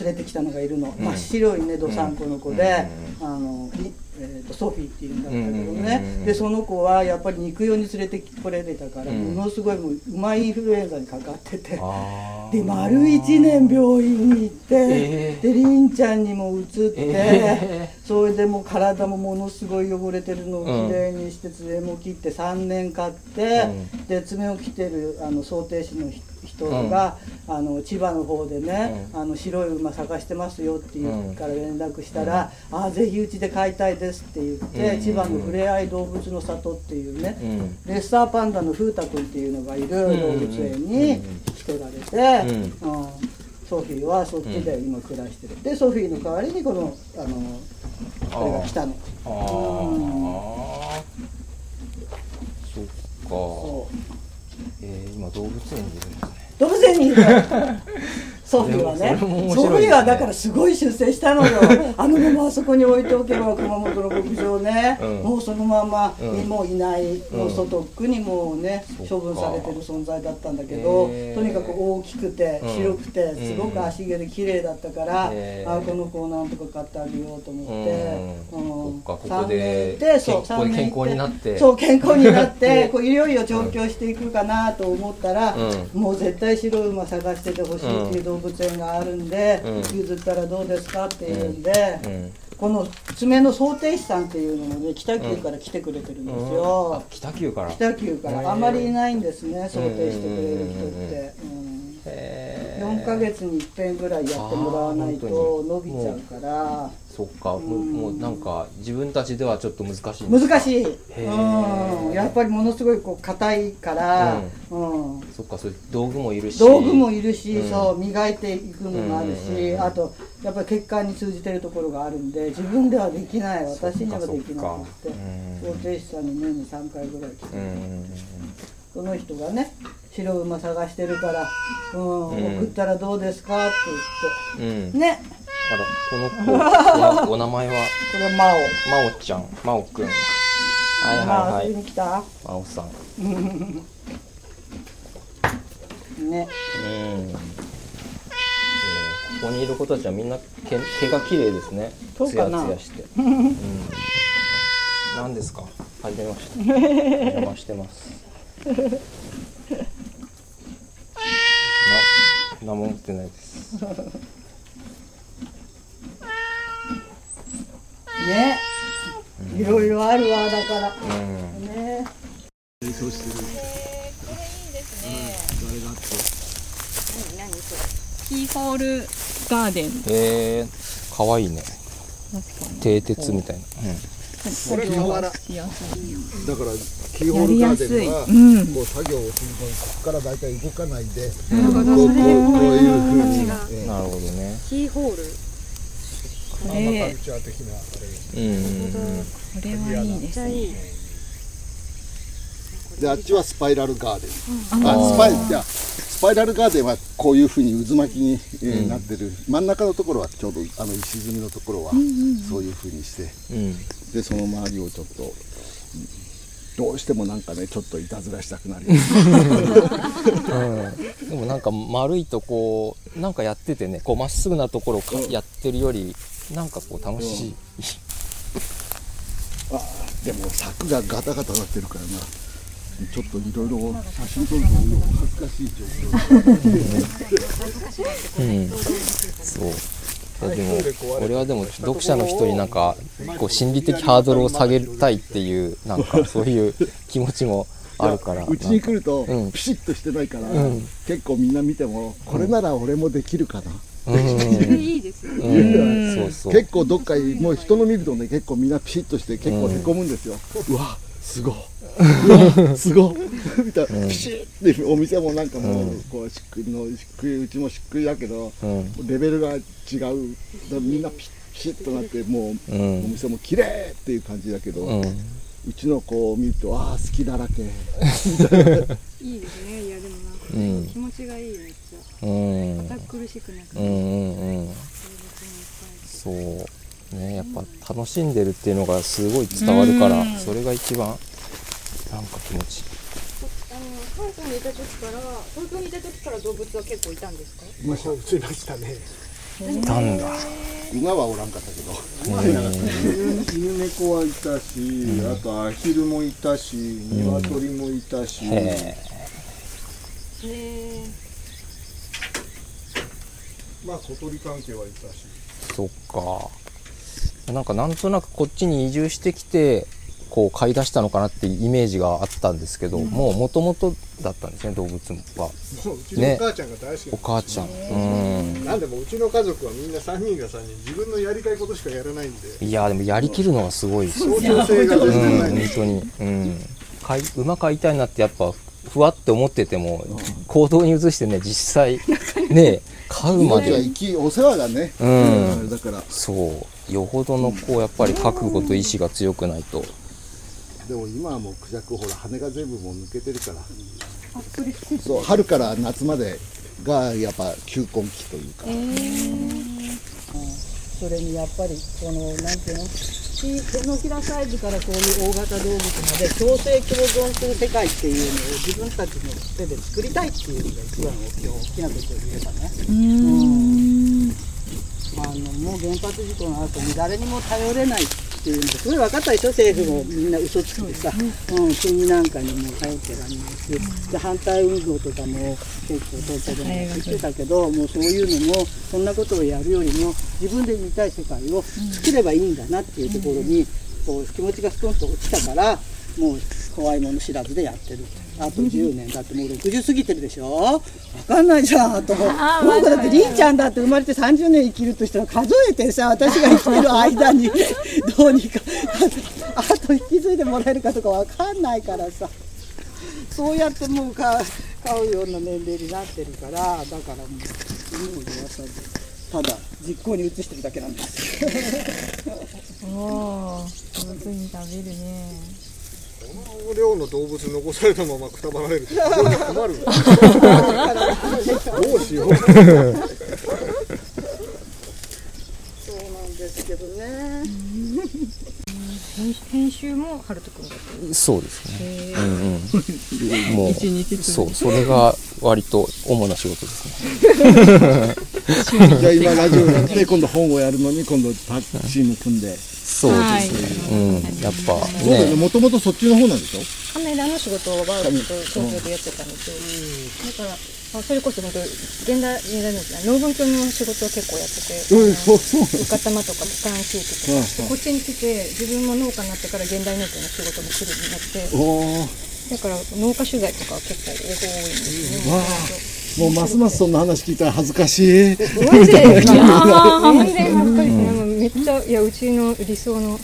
連れてきたのがいるの、真っ白いねどさんこの子で、あのいえー、とソフィーっていうんだったけどね、うんうんうんうんでその子はやっぱり肉用に連れてこれてたから、うん。ものすごいもう馬インフルエンザにかかってて。あで丸1年病院に行って、えー。でりんちゃんにも移って、えそれでもう体もものすごい汚れてるのをうんきれいにして爪も切って3年買って、で爪を切ってるあの想定師の人が、あの千葉の方でね、あの白い馬探してますよって言うから連絡したら「ああぜひうちで飼いたいです」って言って、うん。千葉のふれあい動物の里っていうね、うん。レッサーパンダの風太くんっていうのがいる動物園に引き取られて、うん。うん。ソフィーはそっちで今暮らしてる、でソフィーの代わりにこのあのこれが来たの。ああそっかえー、今動物園にいるんですね。動物園にいるソフィーはね。ソフィーはだからすごい出世したのよ。あのままあそこに置いておけば熊本の牧場ね、うん。もうそのまま、うん。もういない、もう外っくにもうね処分されてる存在だったんだけど、とにかく大きくてうん。白くてすごく足毛で綺麗だったから、あこの子をなんとか買ってあげようと思って、うん。うんそっかここ三で年いてそう年健康になって。そう健康になって こういよいよ上京していくかなと思ったら、うもう絶対白い馬探しててほしいっていう動物園があるんで、うん。譲ったらどうですかっていうんで、うん。この爪の想定士さんっていうのもね北九から来てくれてるんですあよ、北九から。北九から。あんまりいないんですね想定してくれる人って、うん4ヶ月に一遍ぐらいやってもらわないと伸びちゃうから。そっか、もうもうなんか自分たちではちょっと難しい難しい、うん、やっぱりものすごいこう硬いから、うん。そっかそれ道具もいるし。道具もいるし、うん。そう磨いていくのもあるし、うんうんうん。あとやっぱり血管に通じてるところがあるんで自分ではできない。私にはできなくって。そっか。うん。想定士さんに年に3回ぐらい来て、うんその人がね白馬探してるから、うんうん。送ったらどうですかってうん言って。ね。あらこの子はお名前は？これは真真央ちゃん。真央くん。はいはいはい。真央さん ね。うん、えーここにいる子たちはみんな毛毛が綺麗ですね。ツヤそうかな。ツヤして、うん、何ですか？はじめまして。お邪魔してます。な何も持ってないです。ね。いろいろあるわだから。うん。ね。演奏してる。キーホールガーデン。えー、かわいいね。蹄鉄みたいな、これ瓦しやすいだからキーホールガーデンは、うんこう作業をするのにここから大体動かないで、なるほどこうこうこういうふうに、がえなるほどね。キーホール。こアーマカルチャー的なあれうんこれはいいですねであっちはスパイラルガーデン、あーあスパイじゃスパイラルガーデンはこういうふうに渦巻きに、えーなってる。真ん中のところはちょうどあの石積みのところはそういうふうにして。うん。でその周りをちょっとうんどうしてもなんかねちょっといたずらしたくなるでもなんか丸いとこうなんかやっててねこうまっすぐなところをかやってるよりなんかこう楽しい、あでも柵がガタガタなってるからなちょっといろいろ写真撮るの恥ずかしい状況うん、そう。いやでも俺はでも読者の人になんかこう心理的ハードルを下げたいっていうなんかそういう気持ちもあるから。うちに来るとうんピシッとしてないから、うん。結構みんな見てもこれなら俺もできるかな、うん。いいですよね。うん。そうそう。結構どっかにもう人の見るとね結構みんなピシッとして結構へこむんですよ、うわすごい。うわすごみたい。な、ピシッってお店もなんかもう、うん。こうしっくりのしっくりうちもしっくりだけど、うん。レベルが違う。みんなピシッとなってもう、うん。お店も綺麗っていう感じだけど、ううんちの子を見るとああ好きだらけ。いいですね。いやでもなんか、うん。気持ちがいいめっちゃ。うん。堅苦しくなくて、うんうんうん。そう。ねやっぱ楽しんでるっていうのがすごい伝わるからそれが一番なんか気持ちいい。あの関西にいた時から東京にいた時から動物は結構いたんですか？まあそうしましたね。いたんだ。馬はおらんかったけど。犬猫はいたし、あとアヒルもいたし鶏もいたし、へえ。へえ。まあ小鳥関係はいたし。そっか。なんかなんとなくこっちに移住してきてこう飼い出したのかなっていうイメージがあったんですけど、もうもともとだったんですね動物は。もううちのお母ちゃんが大好きお母ちゃん。うん。なんでもうちの家族はみんな3人が3人自分のやりたいことしかやらないんで。いやでもやりきるのがすごいです協調性が全然ない。うん、本当に、うん、飼い馬飼いたいなってやっぱふわって思ってても、行動に移してね実際ね 飼うまで。生きお世話だね。うん。だから。そう。よほどのこうやっぱり覚悟と意志が強くないとでも今はもうクジャクほら羽が全部もう抜けてるから。そう春から夏までがやっぱ球根期というか、それにやっぱりこのなんていうの手手のひらサイズからこういう大型動物まで共生共存する世界っていうのを自分たちの手で作りたいっていうのが一番大きい大きなことを言えばね。うん。あのもう原発事故の後に誰にも頼れないっていうのがす。ごい分かったでしょ？政府もみんな嘘つきでさ、うん、国なんかにも頼ってらんないしで反対運動とかも結構東京でも言ってたけどもうそういうのもそんなことをやるよりも自分で見たい世界を作ればいいんだなっていうところにこう気持ちがストンと落ちたからもう怖いもの知らずでやってるあと10年だってもう60過ぎてるでしょ？分かんないじゃんと思う。僕だってりんちゃんだって生まれて30年生きるとしたら数えてさ私が生きてる間に どうにかあと引き継いでもらえるかとか分かんないからさ。そうやってもう買うような年齢になってるからだからもう今ではさただ実行に移してるだけなんですよおー上手に食べるねこの量の動物残されたままくたばられると非常に困るどうしよう。そうなんですけどね編編集もハルト君だったそうですね。うんうん。もう一日続そうそれが割と主な仕事ですね じゃあ今ラジオやって今度本をやるのに今度タッチーム組んで。そうですね、うん。やっぱね。ね。もともとそっちの方なんでしょ？カメラの仕事はずっと東京でやってたんですよ、だからまあそれこそ本当現代現代の農文教の仕事を結構やってて、うんそうそう。うかたまとか機関地域とか、こっちに来て自分も農家になってから現代農協の仕事も来るようになって。だから農家取材とか結構多いんですよ。ね、もうますますそんな話聞いたら恥ずかしい。マジで全然恥ずかしい。めっちゃいやうちの理想の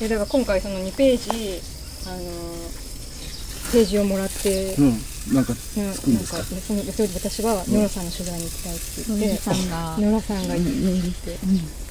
いやだから今回その2ページあのページをもらって、うん。なんかななんかそのそれで私はノラさんの取材に行きたいって。言って、ノラさん。がノラさんがいて、うん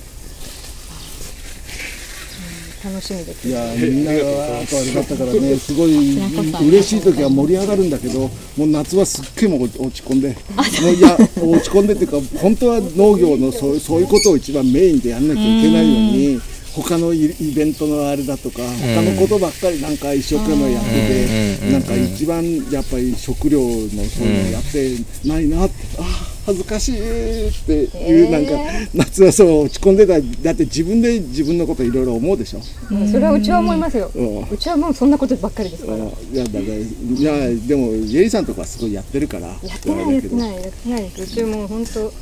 楽しみでいやみんながあとあれだったからねすごい嬉しい時は盛り上がるんだけどもう夏はすっげえもう落ち込んで。もういや落ち込んでっていうか本当は農業のそうそういうことを一番メインでやんなきゃいけないのに他のイイベントのあれだとか他のことばっかりなんか一生懸命やっててなんか一番やっぱり食料のそういうのやってないなってあー恥ずかしいっていうなんか夏はそう落ち込んでただって自分で自分のこといろいろ思うでしょうんそれはうちは思いますよ、うちはもうそんなことばっかりですから、いやだからいやでもジェイさんとかはすごいやってるからややってないやってないやってないですうちはもう本当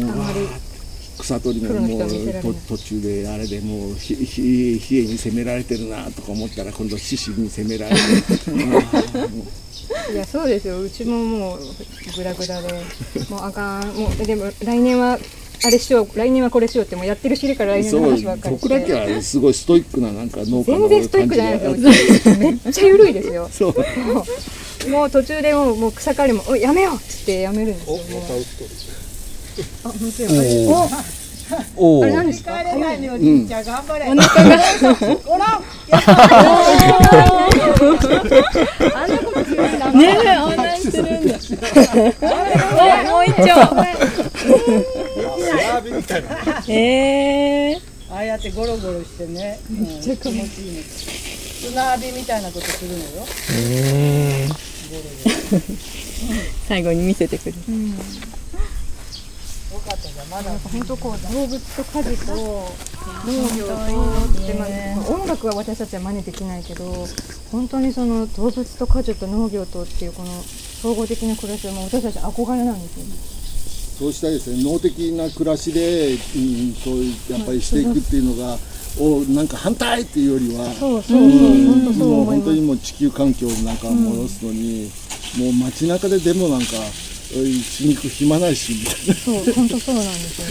あんまり草取りのもう途中であれでもうひひ冷えに攻められてるなとか思ったら今度獅子に攻められていやそうですよ。うちももうグラグラで。もうあかん。もうでも来年はあれしよう。来年はこれしようってもうやってるしりから来年の話ばっかりし僕だけてはすごいストイックななんか農家の全然ストイックじゃない感ですよめっちゃ緩いですよ。そう。もうもう途中でもうもう草刈りも「おいやめよう!」っつってやめるんですよ。もう。あ本当やおおあれ何ですか帰れないのうんりんちゃん頑張れ。お腹がほらあんなことするんだねえ。オンラインするんだおもう一丁。えー、ああやってゴロゴロしてね、うん、気持ちいいの砂浴びみたいなことするのよ。最後に見せてくれ。るよかったじゃんまだ本当こう動物と家事と農業とで、まあ、音楽は私たちは真似できないけど本当にその動物と家事と農業とっていうこの総合的な暮らしはもう私たち憧れなんですよね。そうしたですね。能的な暮らしで、うん、そうやっぱりしていくっていうのが、をなんか反対っていうよりはそうそうそう、うん本当本当にもう地球環境をなんか戻すのに、もう街中ででもなんかうん。しにく暇ないしみたいなそう本当そうなん。ですよ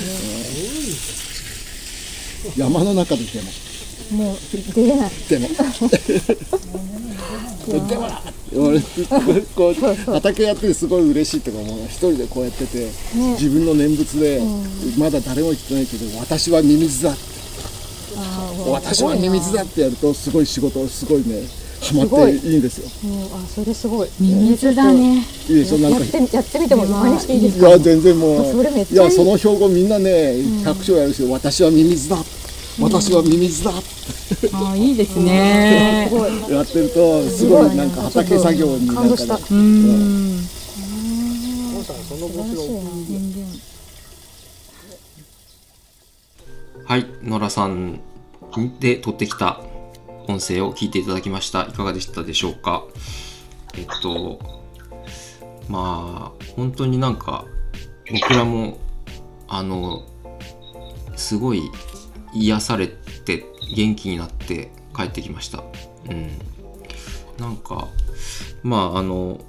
ね山の中ででももう出れないでもでもない俺こう畑やっててすごい嬉しいってかもう一人でこうやってて、自分の念仏で、まだ誰も言ってないけど私はミミズだあーもう私はミミズだってやるとすごい仕事すごいねハマすごいっていいんですよ。もうあそれすごい。ミミズだねいいでしょなんか。やってやってみても真似していいですいかや全然もう。それめっちゃいい。やその標語みんなね100章やるし、私はミミズだ。私はミミズだ。あいいですね。やってるとすごいなんか畑作業になんかね。感動した。うん。はい、ノラさんで撮ってきた音声を聞いていただきました。いかがでしたでしょうか？えっと、まあ、本当になんか、僕らも、あの、すごい癒されて、元気になって帰ってきました。うん。なんか、まあ、あの、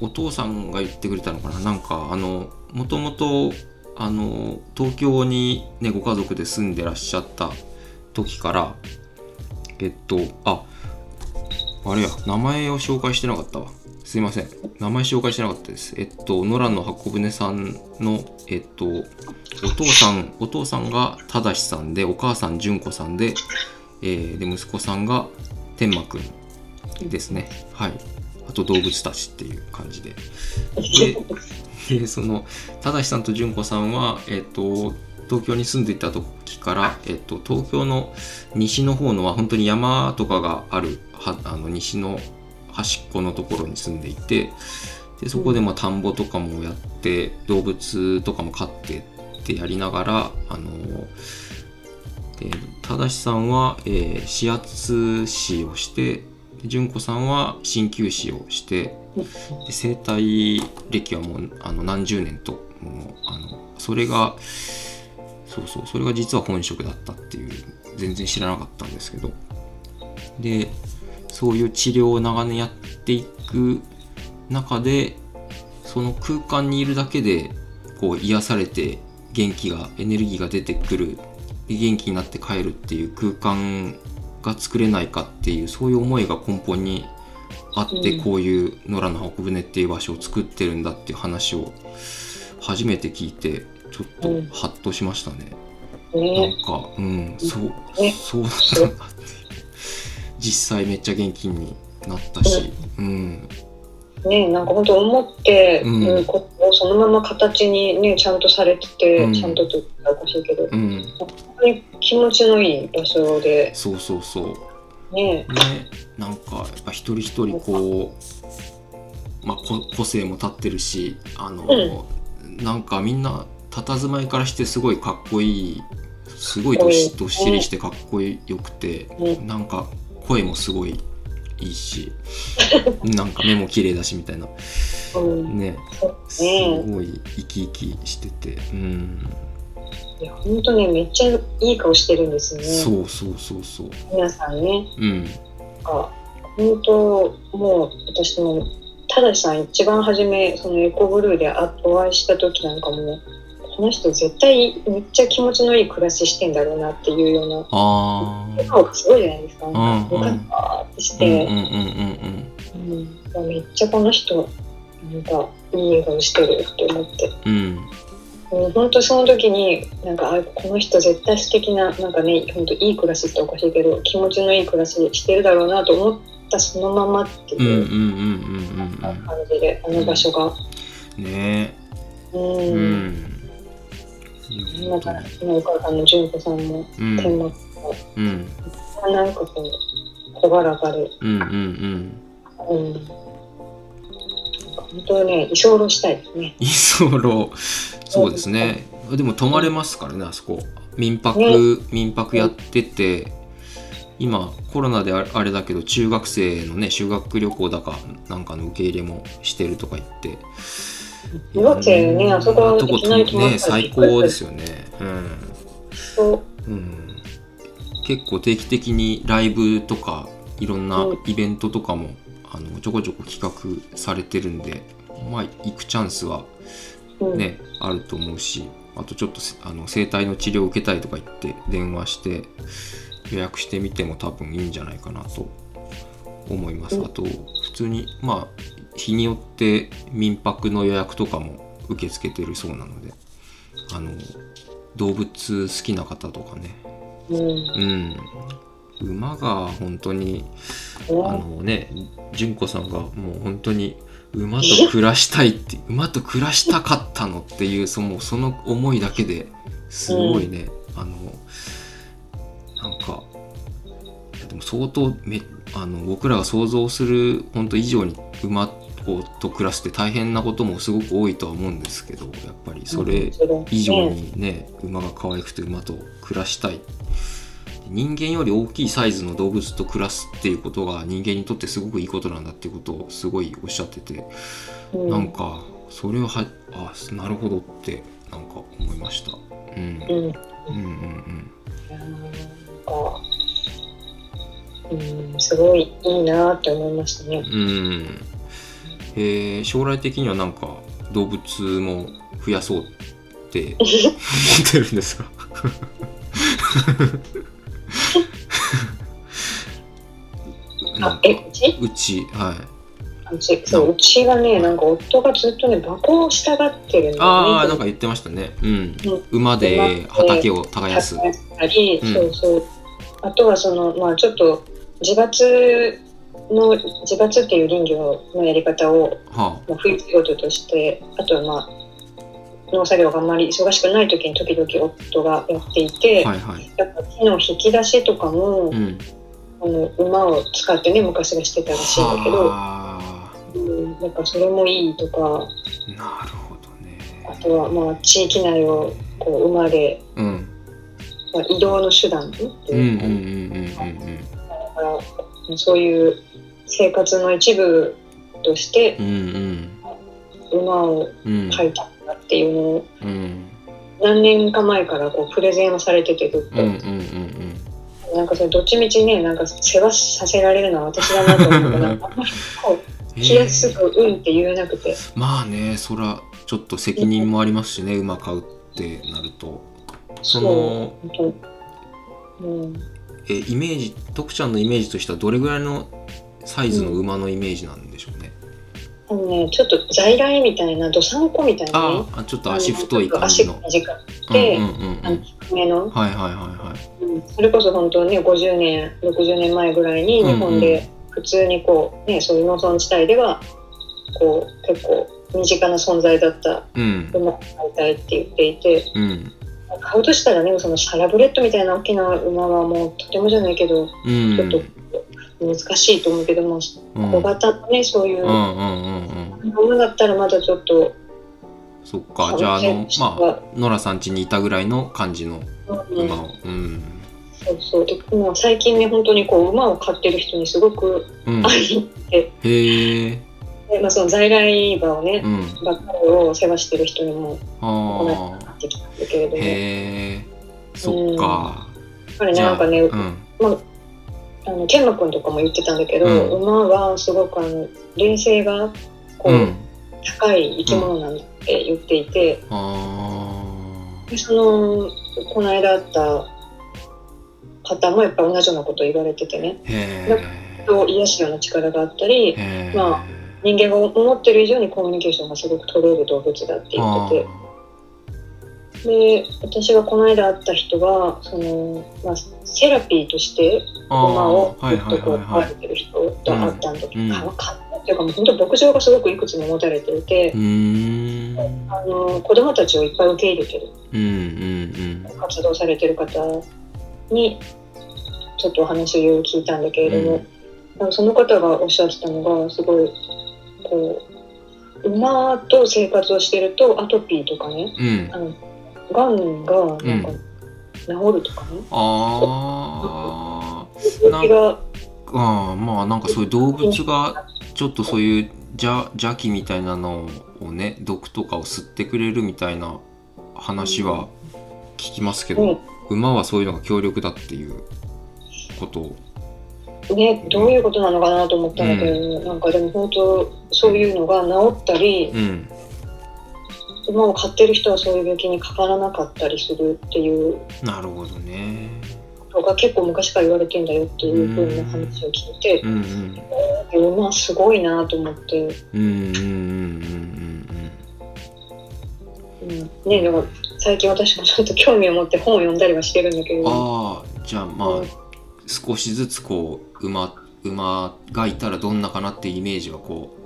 お父さんが言ってくれたのかな？なんか、あの、もともと、あの東京に、ね、ご家族で住んでらっしゃった時からえっとああれや名前を紹介してなかったわ。すいません。名前紹介してなかったです。えっと野良の箱舟さんのえっとお父さんお父さんが正さんでお母さん純子さんで,、えーで息子さんが天馬くんですね。はい。あと動物たちっていう感じで。で でその正さんと純子さんは、えっと東京に住んでいたと時から、えっと東京の西の方のは本当に山とかがあるはあの西の端っこのところに住んでいてでそこでまあ田んぼとかもやって動物とかも飼ってってやりながらあので正さんは、えー、指圧師をしてで純子さんは鍼灸師をしてで生態歴はもうあの何十年ともうあのそれがそうそう。それが実は本職だったっていう。全然知らなかったんですけど。でそういう治療を長年やっていく中でその空間にいるだけでこう癒されて元気がエネルギーが出てくる。で元気になって帰るっていう空間が作れないかっていうそういう思いが根本にあってうん。こういう野良の箱舟っていう場所を作ってるんだっていう話を初めて聞いてちょっとうん。ハッとしましたね。ねなんかうんそうねそうだったんだって。実際めっちゃ元気になったしうん。ねなんか本当思って、うん。うんことをそのまま形にねちゃんとされてて、うん。ちゃんとと言ったらおかしいけど、うん。本当に気持ちのいい場所で。そうそうそう。ね。ねなんかやっぱ一人一人こう、まあ、こ個性も立ってるしあの、なんかみんな佇まいからしてすごいかっこいいすごいどどっしりしてかっこよくて、うなんか声もすごいいいし なんか目も綺麗だしみたいな。うん。ね。すね。ごい生き生きしてて。うん。いや本当ねめっちゃいい顔してるんですよね。そうそうそうそう。皆さんね。うん。か本当もう私もただしさん一番初めそのエコブルーであお会いした時なんかもうこの人絶対めっちゃ気持ちのいい暮らししてんだろうなっていうようなあ笑顔がすごいじゃないですか。なんかうん。うんよかったってして、めっちゃこの人なんかいい笑顔してるって思って。うん。本当その時になんかあこの人絶対素敵ななんかね本当いい暮らしっておかしいけど気持ちのいい暮らししてるだろうなと思ったそのままっていううん感じで、あの場所が。うん。ね。うえうんん。いやなんか本当に今お母さんの純子さんもうん天幕もうんなんかこう朗らかで、うん。うんうんうん、本当ね居候したいですね。居候。そうですね。でも泊まれますからねあそこ。民泊、ね。民泊やってて今コロナでああれだけど中学生のね修学旅行だかなんかの受け入れもしてるとか言ってだってねあそこいきなり泊まったねら最高ですよね。うん。そう。うん、結構定期的にライブとかいろんなうん。イベントとかも、あのちょこちょこ企画されてるんでまあ行くチャンスはうん。ね、あると思うしあとちょっとせあの整体の治療を受けたいとか言って電話して予約してみても多分いいんじゃないかなと思います、うん。あと普通にまあ日によって民泊の予約とかも受け付けてるそうなのであの動物好きな方とかね。うん。うん。馬が本当にあのね純子さんがもう本当に馬と暮らしたいって馬と暮らしたかったのっていうそのその思いだけですごいね、あのなんかでも相当めあの僕らが想像する本当以上に馬をと暮らすって大変なこともすごく多いとは思うんですけどやっぱりそれ以上にね馬が可愛くて馬と暮らしたい。人間より大きいサイズの動物と暮らすっていうことが人間にとってすごくいいことなんだっていうことをすごいおっしゃってて、うん。なんかそれははあなるほどってなんか思いました。うん、うん、うんうんうん。なんかうんすごいいいなって思いましたね。うんえー。将来的にはなんか動物も増やそうって 思ってるんですか？あえうち？うちはい。うちそううちはねなんか夫がずっとね馬行をしたがってるんだよね。ああなんか言ってましたね。うん。馬で畑を耕す。耕したり、うん。そうそう。あとはそのまあちょっと自伐の自伐っていう林業のやり方をはまあ、冬仕事としてあとはまあ農作業があんまり忙しくない時に時々夫がやっていて、あはいはい。やっぱ木の引き出しとかも、うん。あの馬を使ってね昔はしてたらしいんだけど、はうん、なんかそれもいいとかあなるほどね。あとはまあ地域内をこう馬で、うん。まあ、移動の手段っていうか、そういう生活の一部として馬をうん描いたんだっていうのをうん何年か前からこうプレゼンをされててずっと、なんかそれどっちみちねなんか世話させられるのは私だなと思うからあん。まりこう気安く「うん」って言えなくて、まあねそらちょっと責任もありますしね馬買うってなると。そのうん。えイメージ徳ちゃんのイメージとしてはどれぐらいのサイズの馬のイメージなんでしょうね、あのねちょっと在来みたいなどさんこみたいなねああちょっと足太い感じの。足が短くうんて、うんうんうん。あの低めの、はいはいはいはい。うんそれこそ本当ね50年60年前ぐらいに日本で普通にこうねそういう農村地帯ではこう結構身近な存在だったうん。馬を飼いたいって言っていてうん。買うとしたらねそのサラブレッドみたいな大きな馬はもうとてもじゃないけどうん。ちょっと難しいと思うけども、うん小型のねそういううん。うんうんうん馬だったらまだちょっと、そっか。じゃああのまあ、あノラさん家にいたぐらいの感じのうん馬を。うん。そうそう。でもう最近ね本当にこう馬を飼ってる人にすごくうん。会いに行って、へえ。でまあ、その在来馬をね、うん。ばっかりを世話してる人にもあ会ってきたんだけれどあも。やへえ。そっか。っぱりねじゃあなんかね、うん。あの天馬くんとかも言ってたんだけど、うん。馬はすごくあの冷静がこう、うん。高い生き物なんだって言っていて、あでそのこの間会った方もやっぱ同じようなことを言われててね。ーへなんえ人を癒すような力があったりまあ人間が思ってる以上にコミュニケーションがすごく取れる動物だって言っててで私がこの間会った人がその、まあ、セラピーとして馬をずっとれてる人と会ったんだけど、うんかかっていうかもう本当牧場がすごくいくつも持たれていてあの子供たちをいっぱい受け入れてる。うんうんうん。活動されてる方にちょっとお話を聞いたんだけれども、なん。かその方がおっしゃってたのがすごいこう馬と生活をしてるとアトピーとかねうん。あのがん。がなんか治るとかね、あああー まあなんかそういう動物がちょっとそういう邪邪気みたいなのをね毒とかを吸ってくれるみたいな話は聞きますけど、うん。馬はそういうのが強力だっていうこと。をね、どういうことなのかなと思ったんだけど、なんかでも本当そういうのが治ったり、うん馬を飼ってる人はそういう病気にかからなかったりするっていうなるほどね。のが結構昔から言われてんだよっていうふうな話を聞いて、うん。うん。馬すごいなと思って、うんうんうんうんうん、ねだから最近私もちょっと興味を持って本を読んだりはしてるんだけど、ああじゃあまあ、うん少しずつこう馬馬がいたらどんなかなってイメージはこ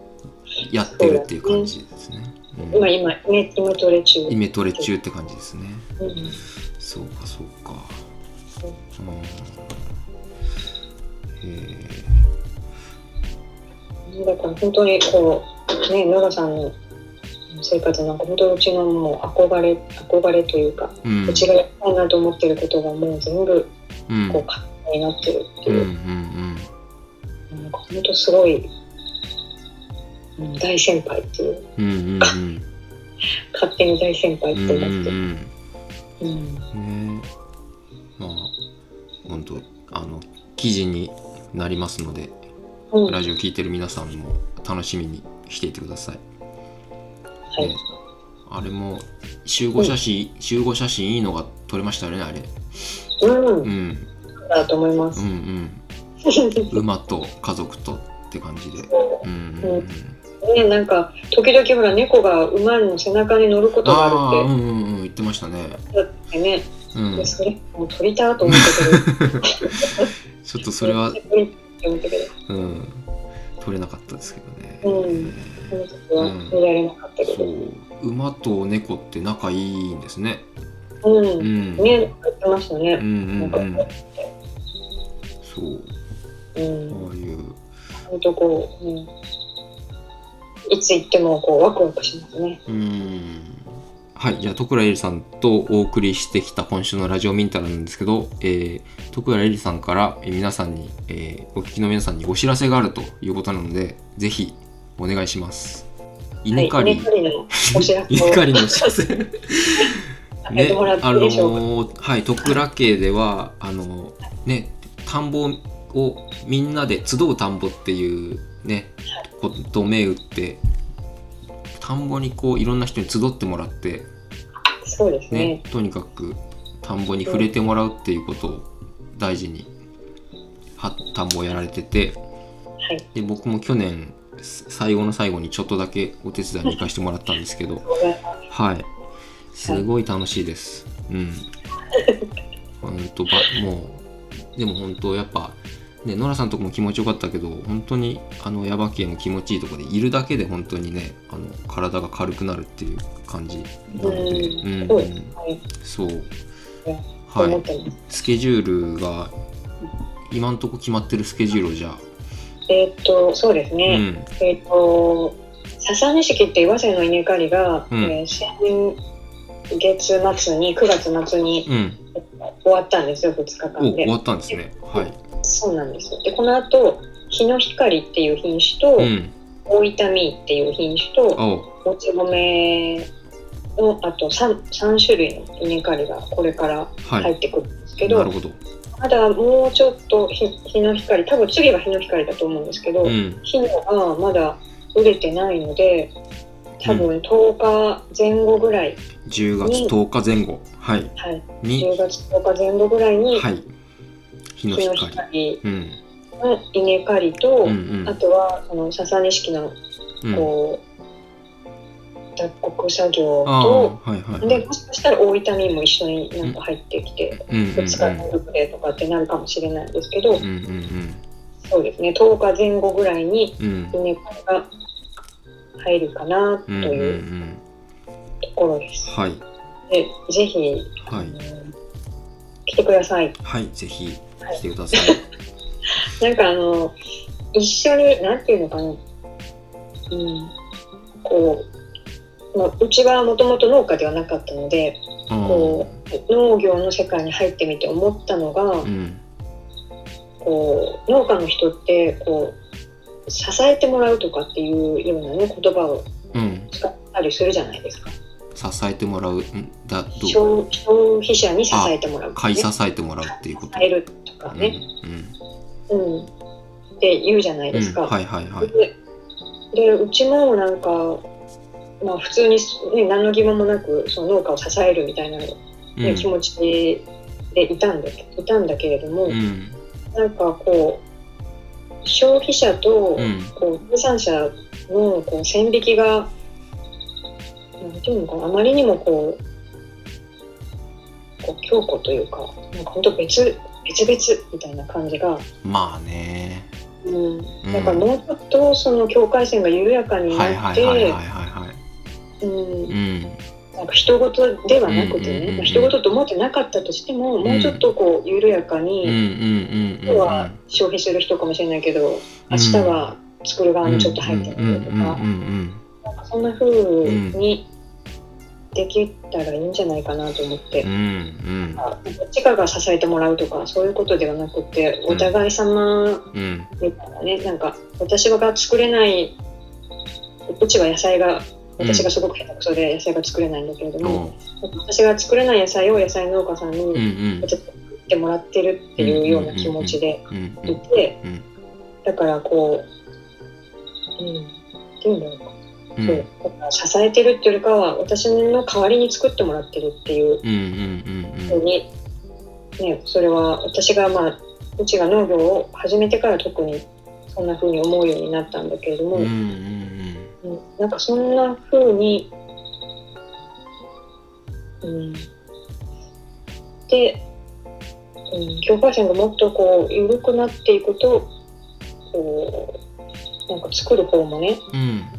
うやってるっていう感じですね。うん今今イメトレ中、イメトレ中って感じですね。うんそうかそうか。うん。へだから本当にこうね野田さんの生活なんか本当うちのもう憧れ憧れというか、え。うん。うちがやりたいなと思ってることがもう全部うん。こう可能になってるってうんういう、んなんか本当すごい、うん大先輩っていううん。うんうんうん。勝手に大先輩ってうんうん思って、うん。うんねまあ本当あの記事になりますのでうんラジオ聞いてる皆さんも楽しみにしていてください。はいねあれも集合写真、集合写真いいのが撮れましたよねあれ。うん、うんだと思いまうす、んうん。馬と家族とって感じで。うんうんうん。ねなんか時々ほら猫が馬の背中に乗ることがあああるうんうんうん言ってましたね。ってだってね、うん。でそれもう撮りたいと思ったけど。ちょっとそれはうん。撮れなかったですけどね。うん。見られなかったけそど、う。馬と猫って仲いいんですね。うん、うん。ね言ってましたね、うんうんうん。そう。うん。ああいう。本当こう、うん、いつ行ってもこうワクワクしますね。うん。はい、じゃあ徳倉えりさんとお送りしてきた今週のラジオミンタラなんですけど、えー、徳倉えりさんからえー皆さんに、えーお聞きの皆さんにお知らせがあるということなので、ぜひお願いします。稲刈り、はい、稲刈りのお知らせを稲刈りの ーはい徳倉家ではあのね田んぼをみんなで集う田んぼっていうねことを銘打って田んぼにこういろんな人に集ってもらってそうですねね。とにかく田んぼに触れてもらうっていうことを大事には田んぼをやられててはい。で僕も去年最後の最後にちょっとだけお手伝いに行かせてもらったんですけどはい。すごい楽しいです。うん。ほんとば、もう、でも本当やっぱ、ね、ノラさんとこも気持ちよかったけど、本当に、あの、ヤバ系も気持ちいいところで、いるだけで本当にね、あの、体が軽くなるっていう感じなので、うん、そうですはい。そう。ねはい。スケジュールが、今んとこ決まってるスケジュールをじゃあ、えーっと、そうですうね。ん。えーっと、笹錦って岩瀬の稲刈りが、うんえー先月末に、9月末にうん。終わったんですよ、2日お、間で終。わったんですね。はい。そうなんですよ。で、この後、日の光っていう品種と、うん。大分ミーっていう品種と、おもち米のあと 3, 3種類の稲刈りがこれからはい。入ってくるんですけど、なるほど。まだもうちょっと日日の光多分次が日の光だと思うんですけど、うん。日のがまだ売れてないので多分10日前後ぐらい、10月10日前後。はい。はい、に、10月10日前後ぐらいにはい。日の光。光うん。の稲刈りと、うんうんあとはその笹錦のうん。こう、脱穀作業と、はいはいはい。でもしかしたら大分民も一緒になんか入ってきて、うんうんうん。2日連続でとかってなるかもしれないんですけど、うんうんそうですね10日前後ぐらいにうん。うん。稲刈りが入るかなとうんうんう。いうんところです。はい。でぜひ、はい来てください。はい。ぜひ来てください。なんかあの一緒になんていうのかな、うん、こう、まあ、うちはもともと農家ではなかったので、こう農業の世界に入ってみて思ったのが、うん。こう農家の人ってこう支えてもらうとかっていうようなね言葉をうん。使ったたりするじゃないですか。支えてもらうんだどう消消費者に支えてもらう、ね。買い支えてもらうっていうこと。支えるとかね、うんうん、って言うじゃないですか。うんはいはいはい。ででうちもなんか、まあ、普通に、ね、何の疑問もなくその農家を支えるみたいな、ねうん。気持ちでいたんだいたんだけれども、うん。なんかこう消費者とうん。こう生産者のこう線引きがなん。ていうのかなあまりにもこうこう強固というかなんか本当別別々みたいな感じが、まあね。うん、うん。だからもうちょっとその境界線が緩やかにはいなって、はいはいはいはいはいうん。うん。なんか人事ではなくてうんうんう人事と思ってなかったとしても、もうちょっとこう緩やかうんうんに、うんうん。今日は消費する人かもしれないけど、明日は作る側にちょっと入ってみるとか、うんうんうんなんかそんな風にできたらいいんじゃないかなと思って、うんうん。どっちかが支えてもらうとかそういうことではなくてお互い様うん。みたいなね。なんか私が作れないうちは野菜が私がすごく下手くそで野菜が作れないんだけれどうん。も、私が作れない野菜を野菜農家さんにうんうん。ちょっと作ってもらってるっていうような気持ちでうんいて、うんだからこう、うん、っていうんだろうか、う支えてるっていうよりかは私の代わりに作ってもらってるっていうふうに、ね、それは私がまあうちが農業を始めてから特にそんな風に思うようになったんだけれども、うんうんなんかそんな風に、うん、で、うん、境界線がもっとこう緩くなっていくとこうなんか作る方もねうん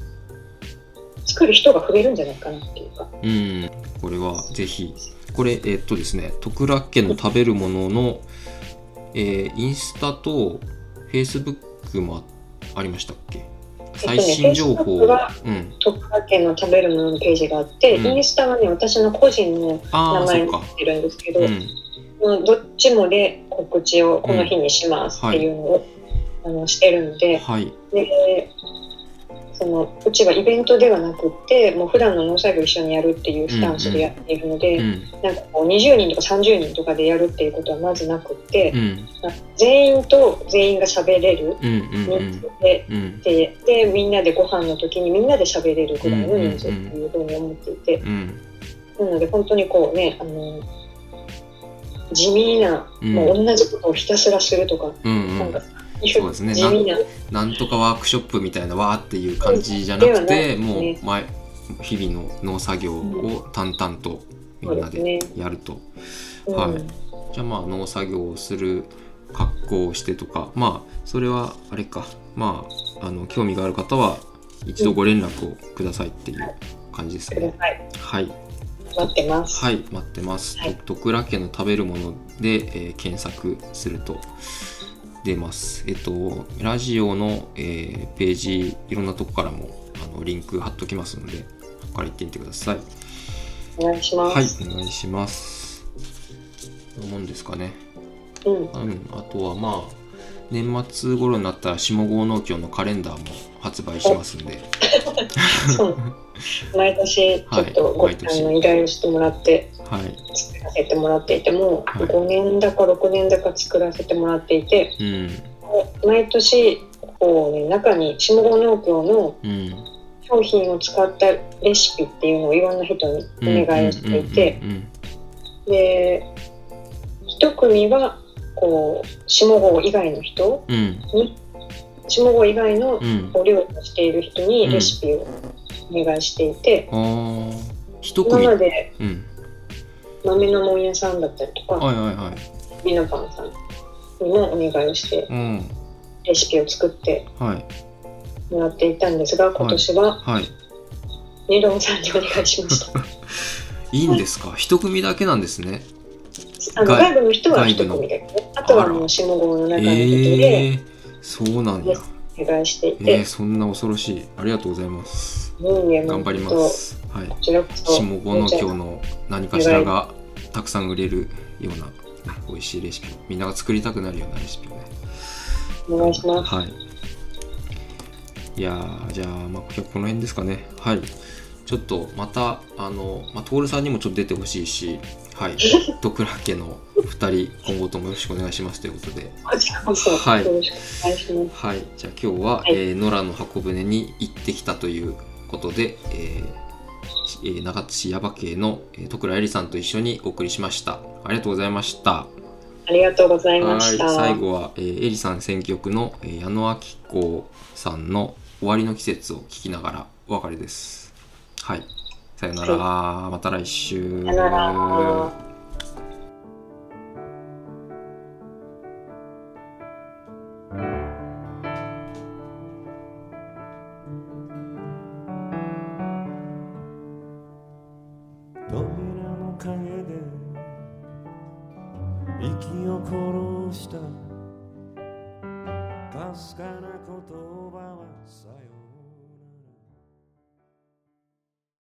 作る人が増えるんじゃないかなっていうか。うん。これはぜひ。これえっとですね徳楽家の食べるものの、えーインスタとフェイスブックもありましたっけ？最新情報、うん。徳川家の食べるもののページがあって、うん。インスタはね私の個人のあ名前になってるんですけど、うんうんどっちもで告知をこの日にしますっていうのを、あのしてるのではい。でそのうちはイベントではなくってもう普段の農作業を一緒にやるっていうスタンスでやっているので、うんなんかこう20人とか30人とかでやるっていうことはまずなくって、うん。全員と全員が喋れるうんうん人数で。うん。ででみんなでご飯の時にみんなで喋れるぐらいの人数っていうふうに思っていて、うん。なので本当にこうねあの地味な、うん。もう同じことをひたすらするとか、うんうん。なんかそうですね。な。なんとかワークショップみたいなわーっていう感じじゃなくて、うんもう前日々の農作業を淡々とみんなでやると、うん。はい。じゃあまあ農作業をする格好をしてとかまあそれはあれか。まああの興味がある方は一度ご連絡をくださいっていう感じですね、ください。はい。待ってます。はい待ってます、はい。と徳良家の食べるもので、えー検索すると出ます。えっとラジオの、えーページいろんなとこからもあのリンク貼っときますのでそこから行ってみてください。お願いします。はいお願いします。どうもんですかね。うん、うん、あとはまあ年末頃になったら下郷農協のカレンダーも発売しますんで、そう毎年ちょっとご、はの依頼をしてもらってはい、作らせてもらっていても、はい。5年だか6年だか作らせてもらっていてうん、毎年こう、ね、中に下郷農協のうん、商品を使ったレシピっていうのをいろんな人にお願いをしていて、うん、で一組はこう下郷以外の人うん、に下郷以外のうん、お料理をしている人にレシピをお願いしていて、一今組、までうん、豆のもん屋さんだったりとかはいはいはい、ミノパンさんにもお願いをしてうん、レシピを作ってはい、もらっていたんですが今年ははい。二郎さんにお願いしました。いいんですか？一組だけなんですね。あの外外部の人は一組で、ね、あとはもう下郷の中の人でええー、そうなんや。お願いしていえー、て、そんな恐ろしい。ありがとうございます。頑張りま本す。はい。下郷農協の何かしらがたくさん売れるような、ね、美味しいレシピをみんなが作りたくなるようなレシピをね。お願いします。はい。いやーじゃあ、まあ、今日この辺ですかね。はい。ちょっとまたあの、まあ、徹さんにもちょっと出てほしいしはい。ドクラ家の2人今後ともよろしくお願いしますということで。はい。はい。じゃあ今日は、はい。えー野良の箱舟に行ってきたということで、えー長津市耶馬渓の、えー、徳倉えりさんと一緒にお送りしました。ありがとうございました。ありがとうございまはいした。最後は、えー、エリさん選曲の、えー矢野明子さんの「終わりの季節」を聴きながらお別れです。はい。さよなら、また来週殺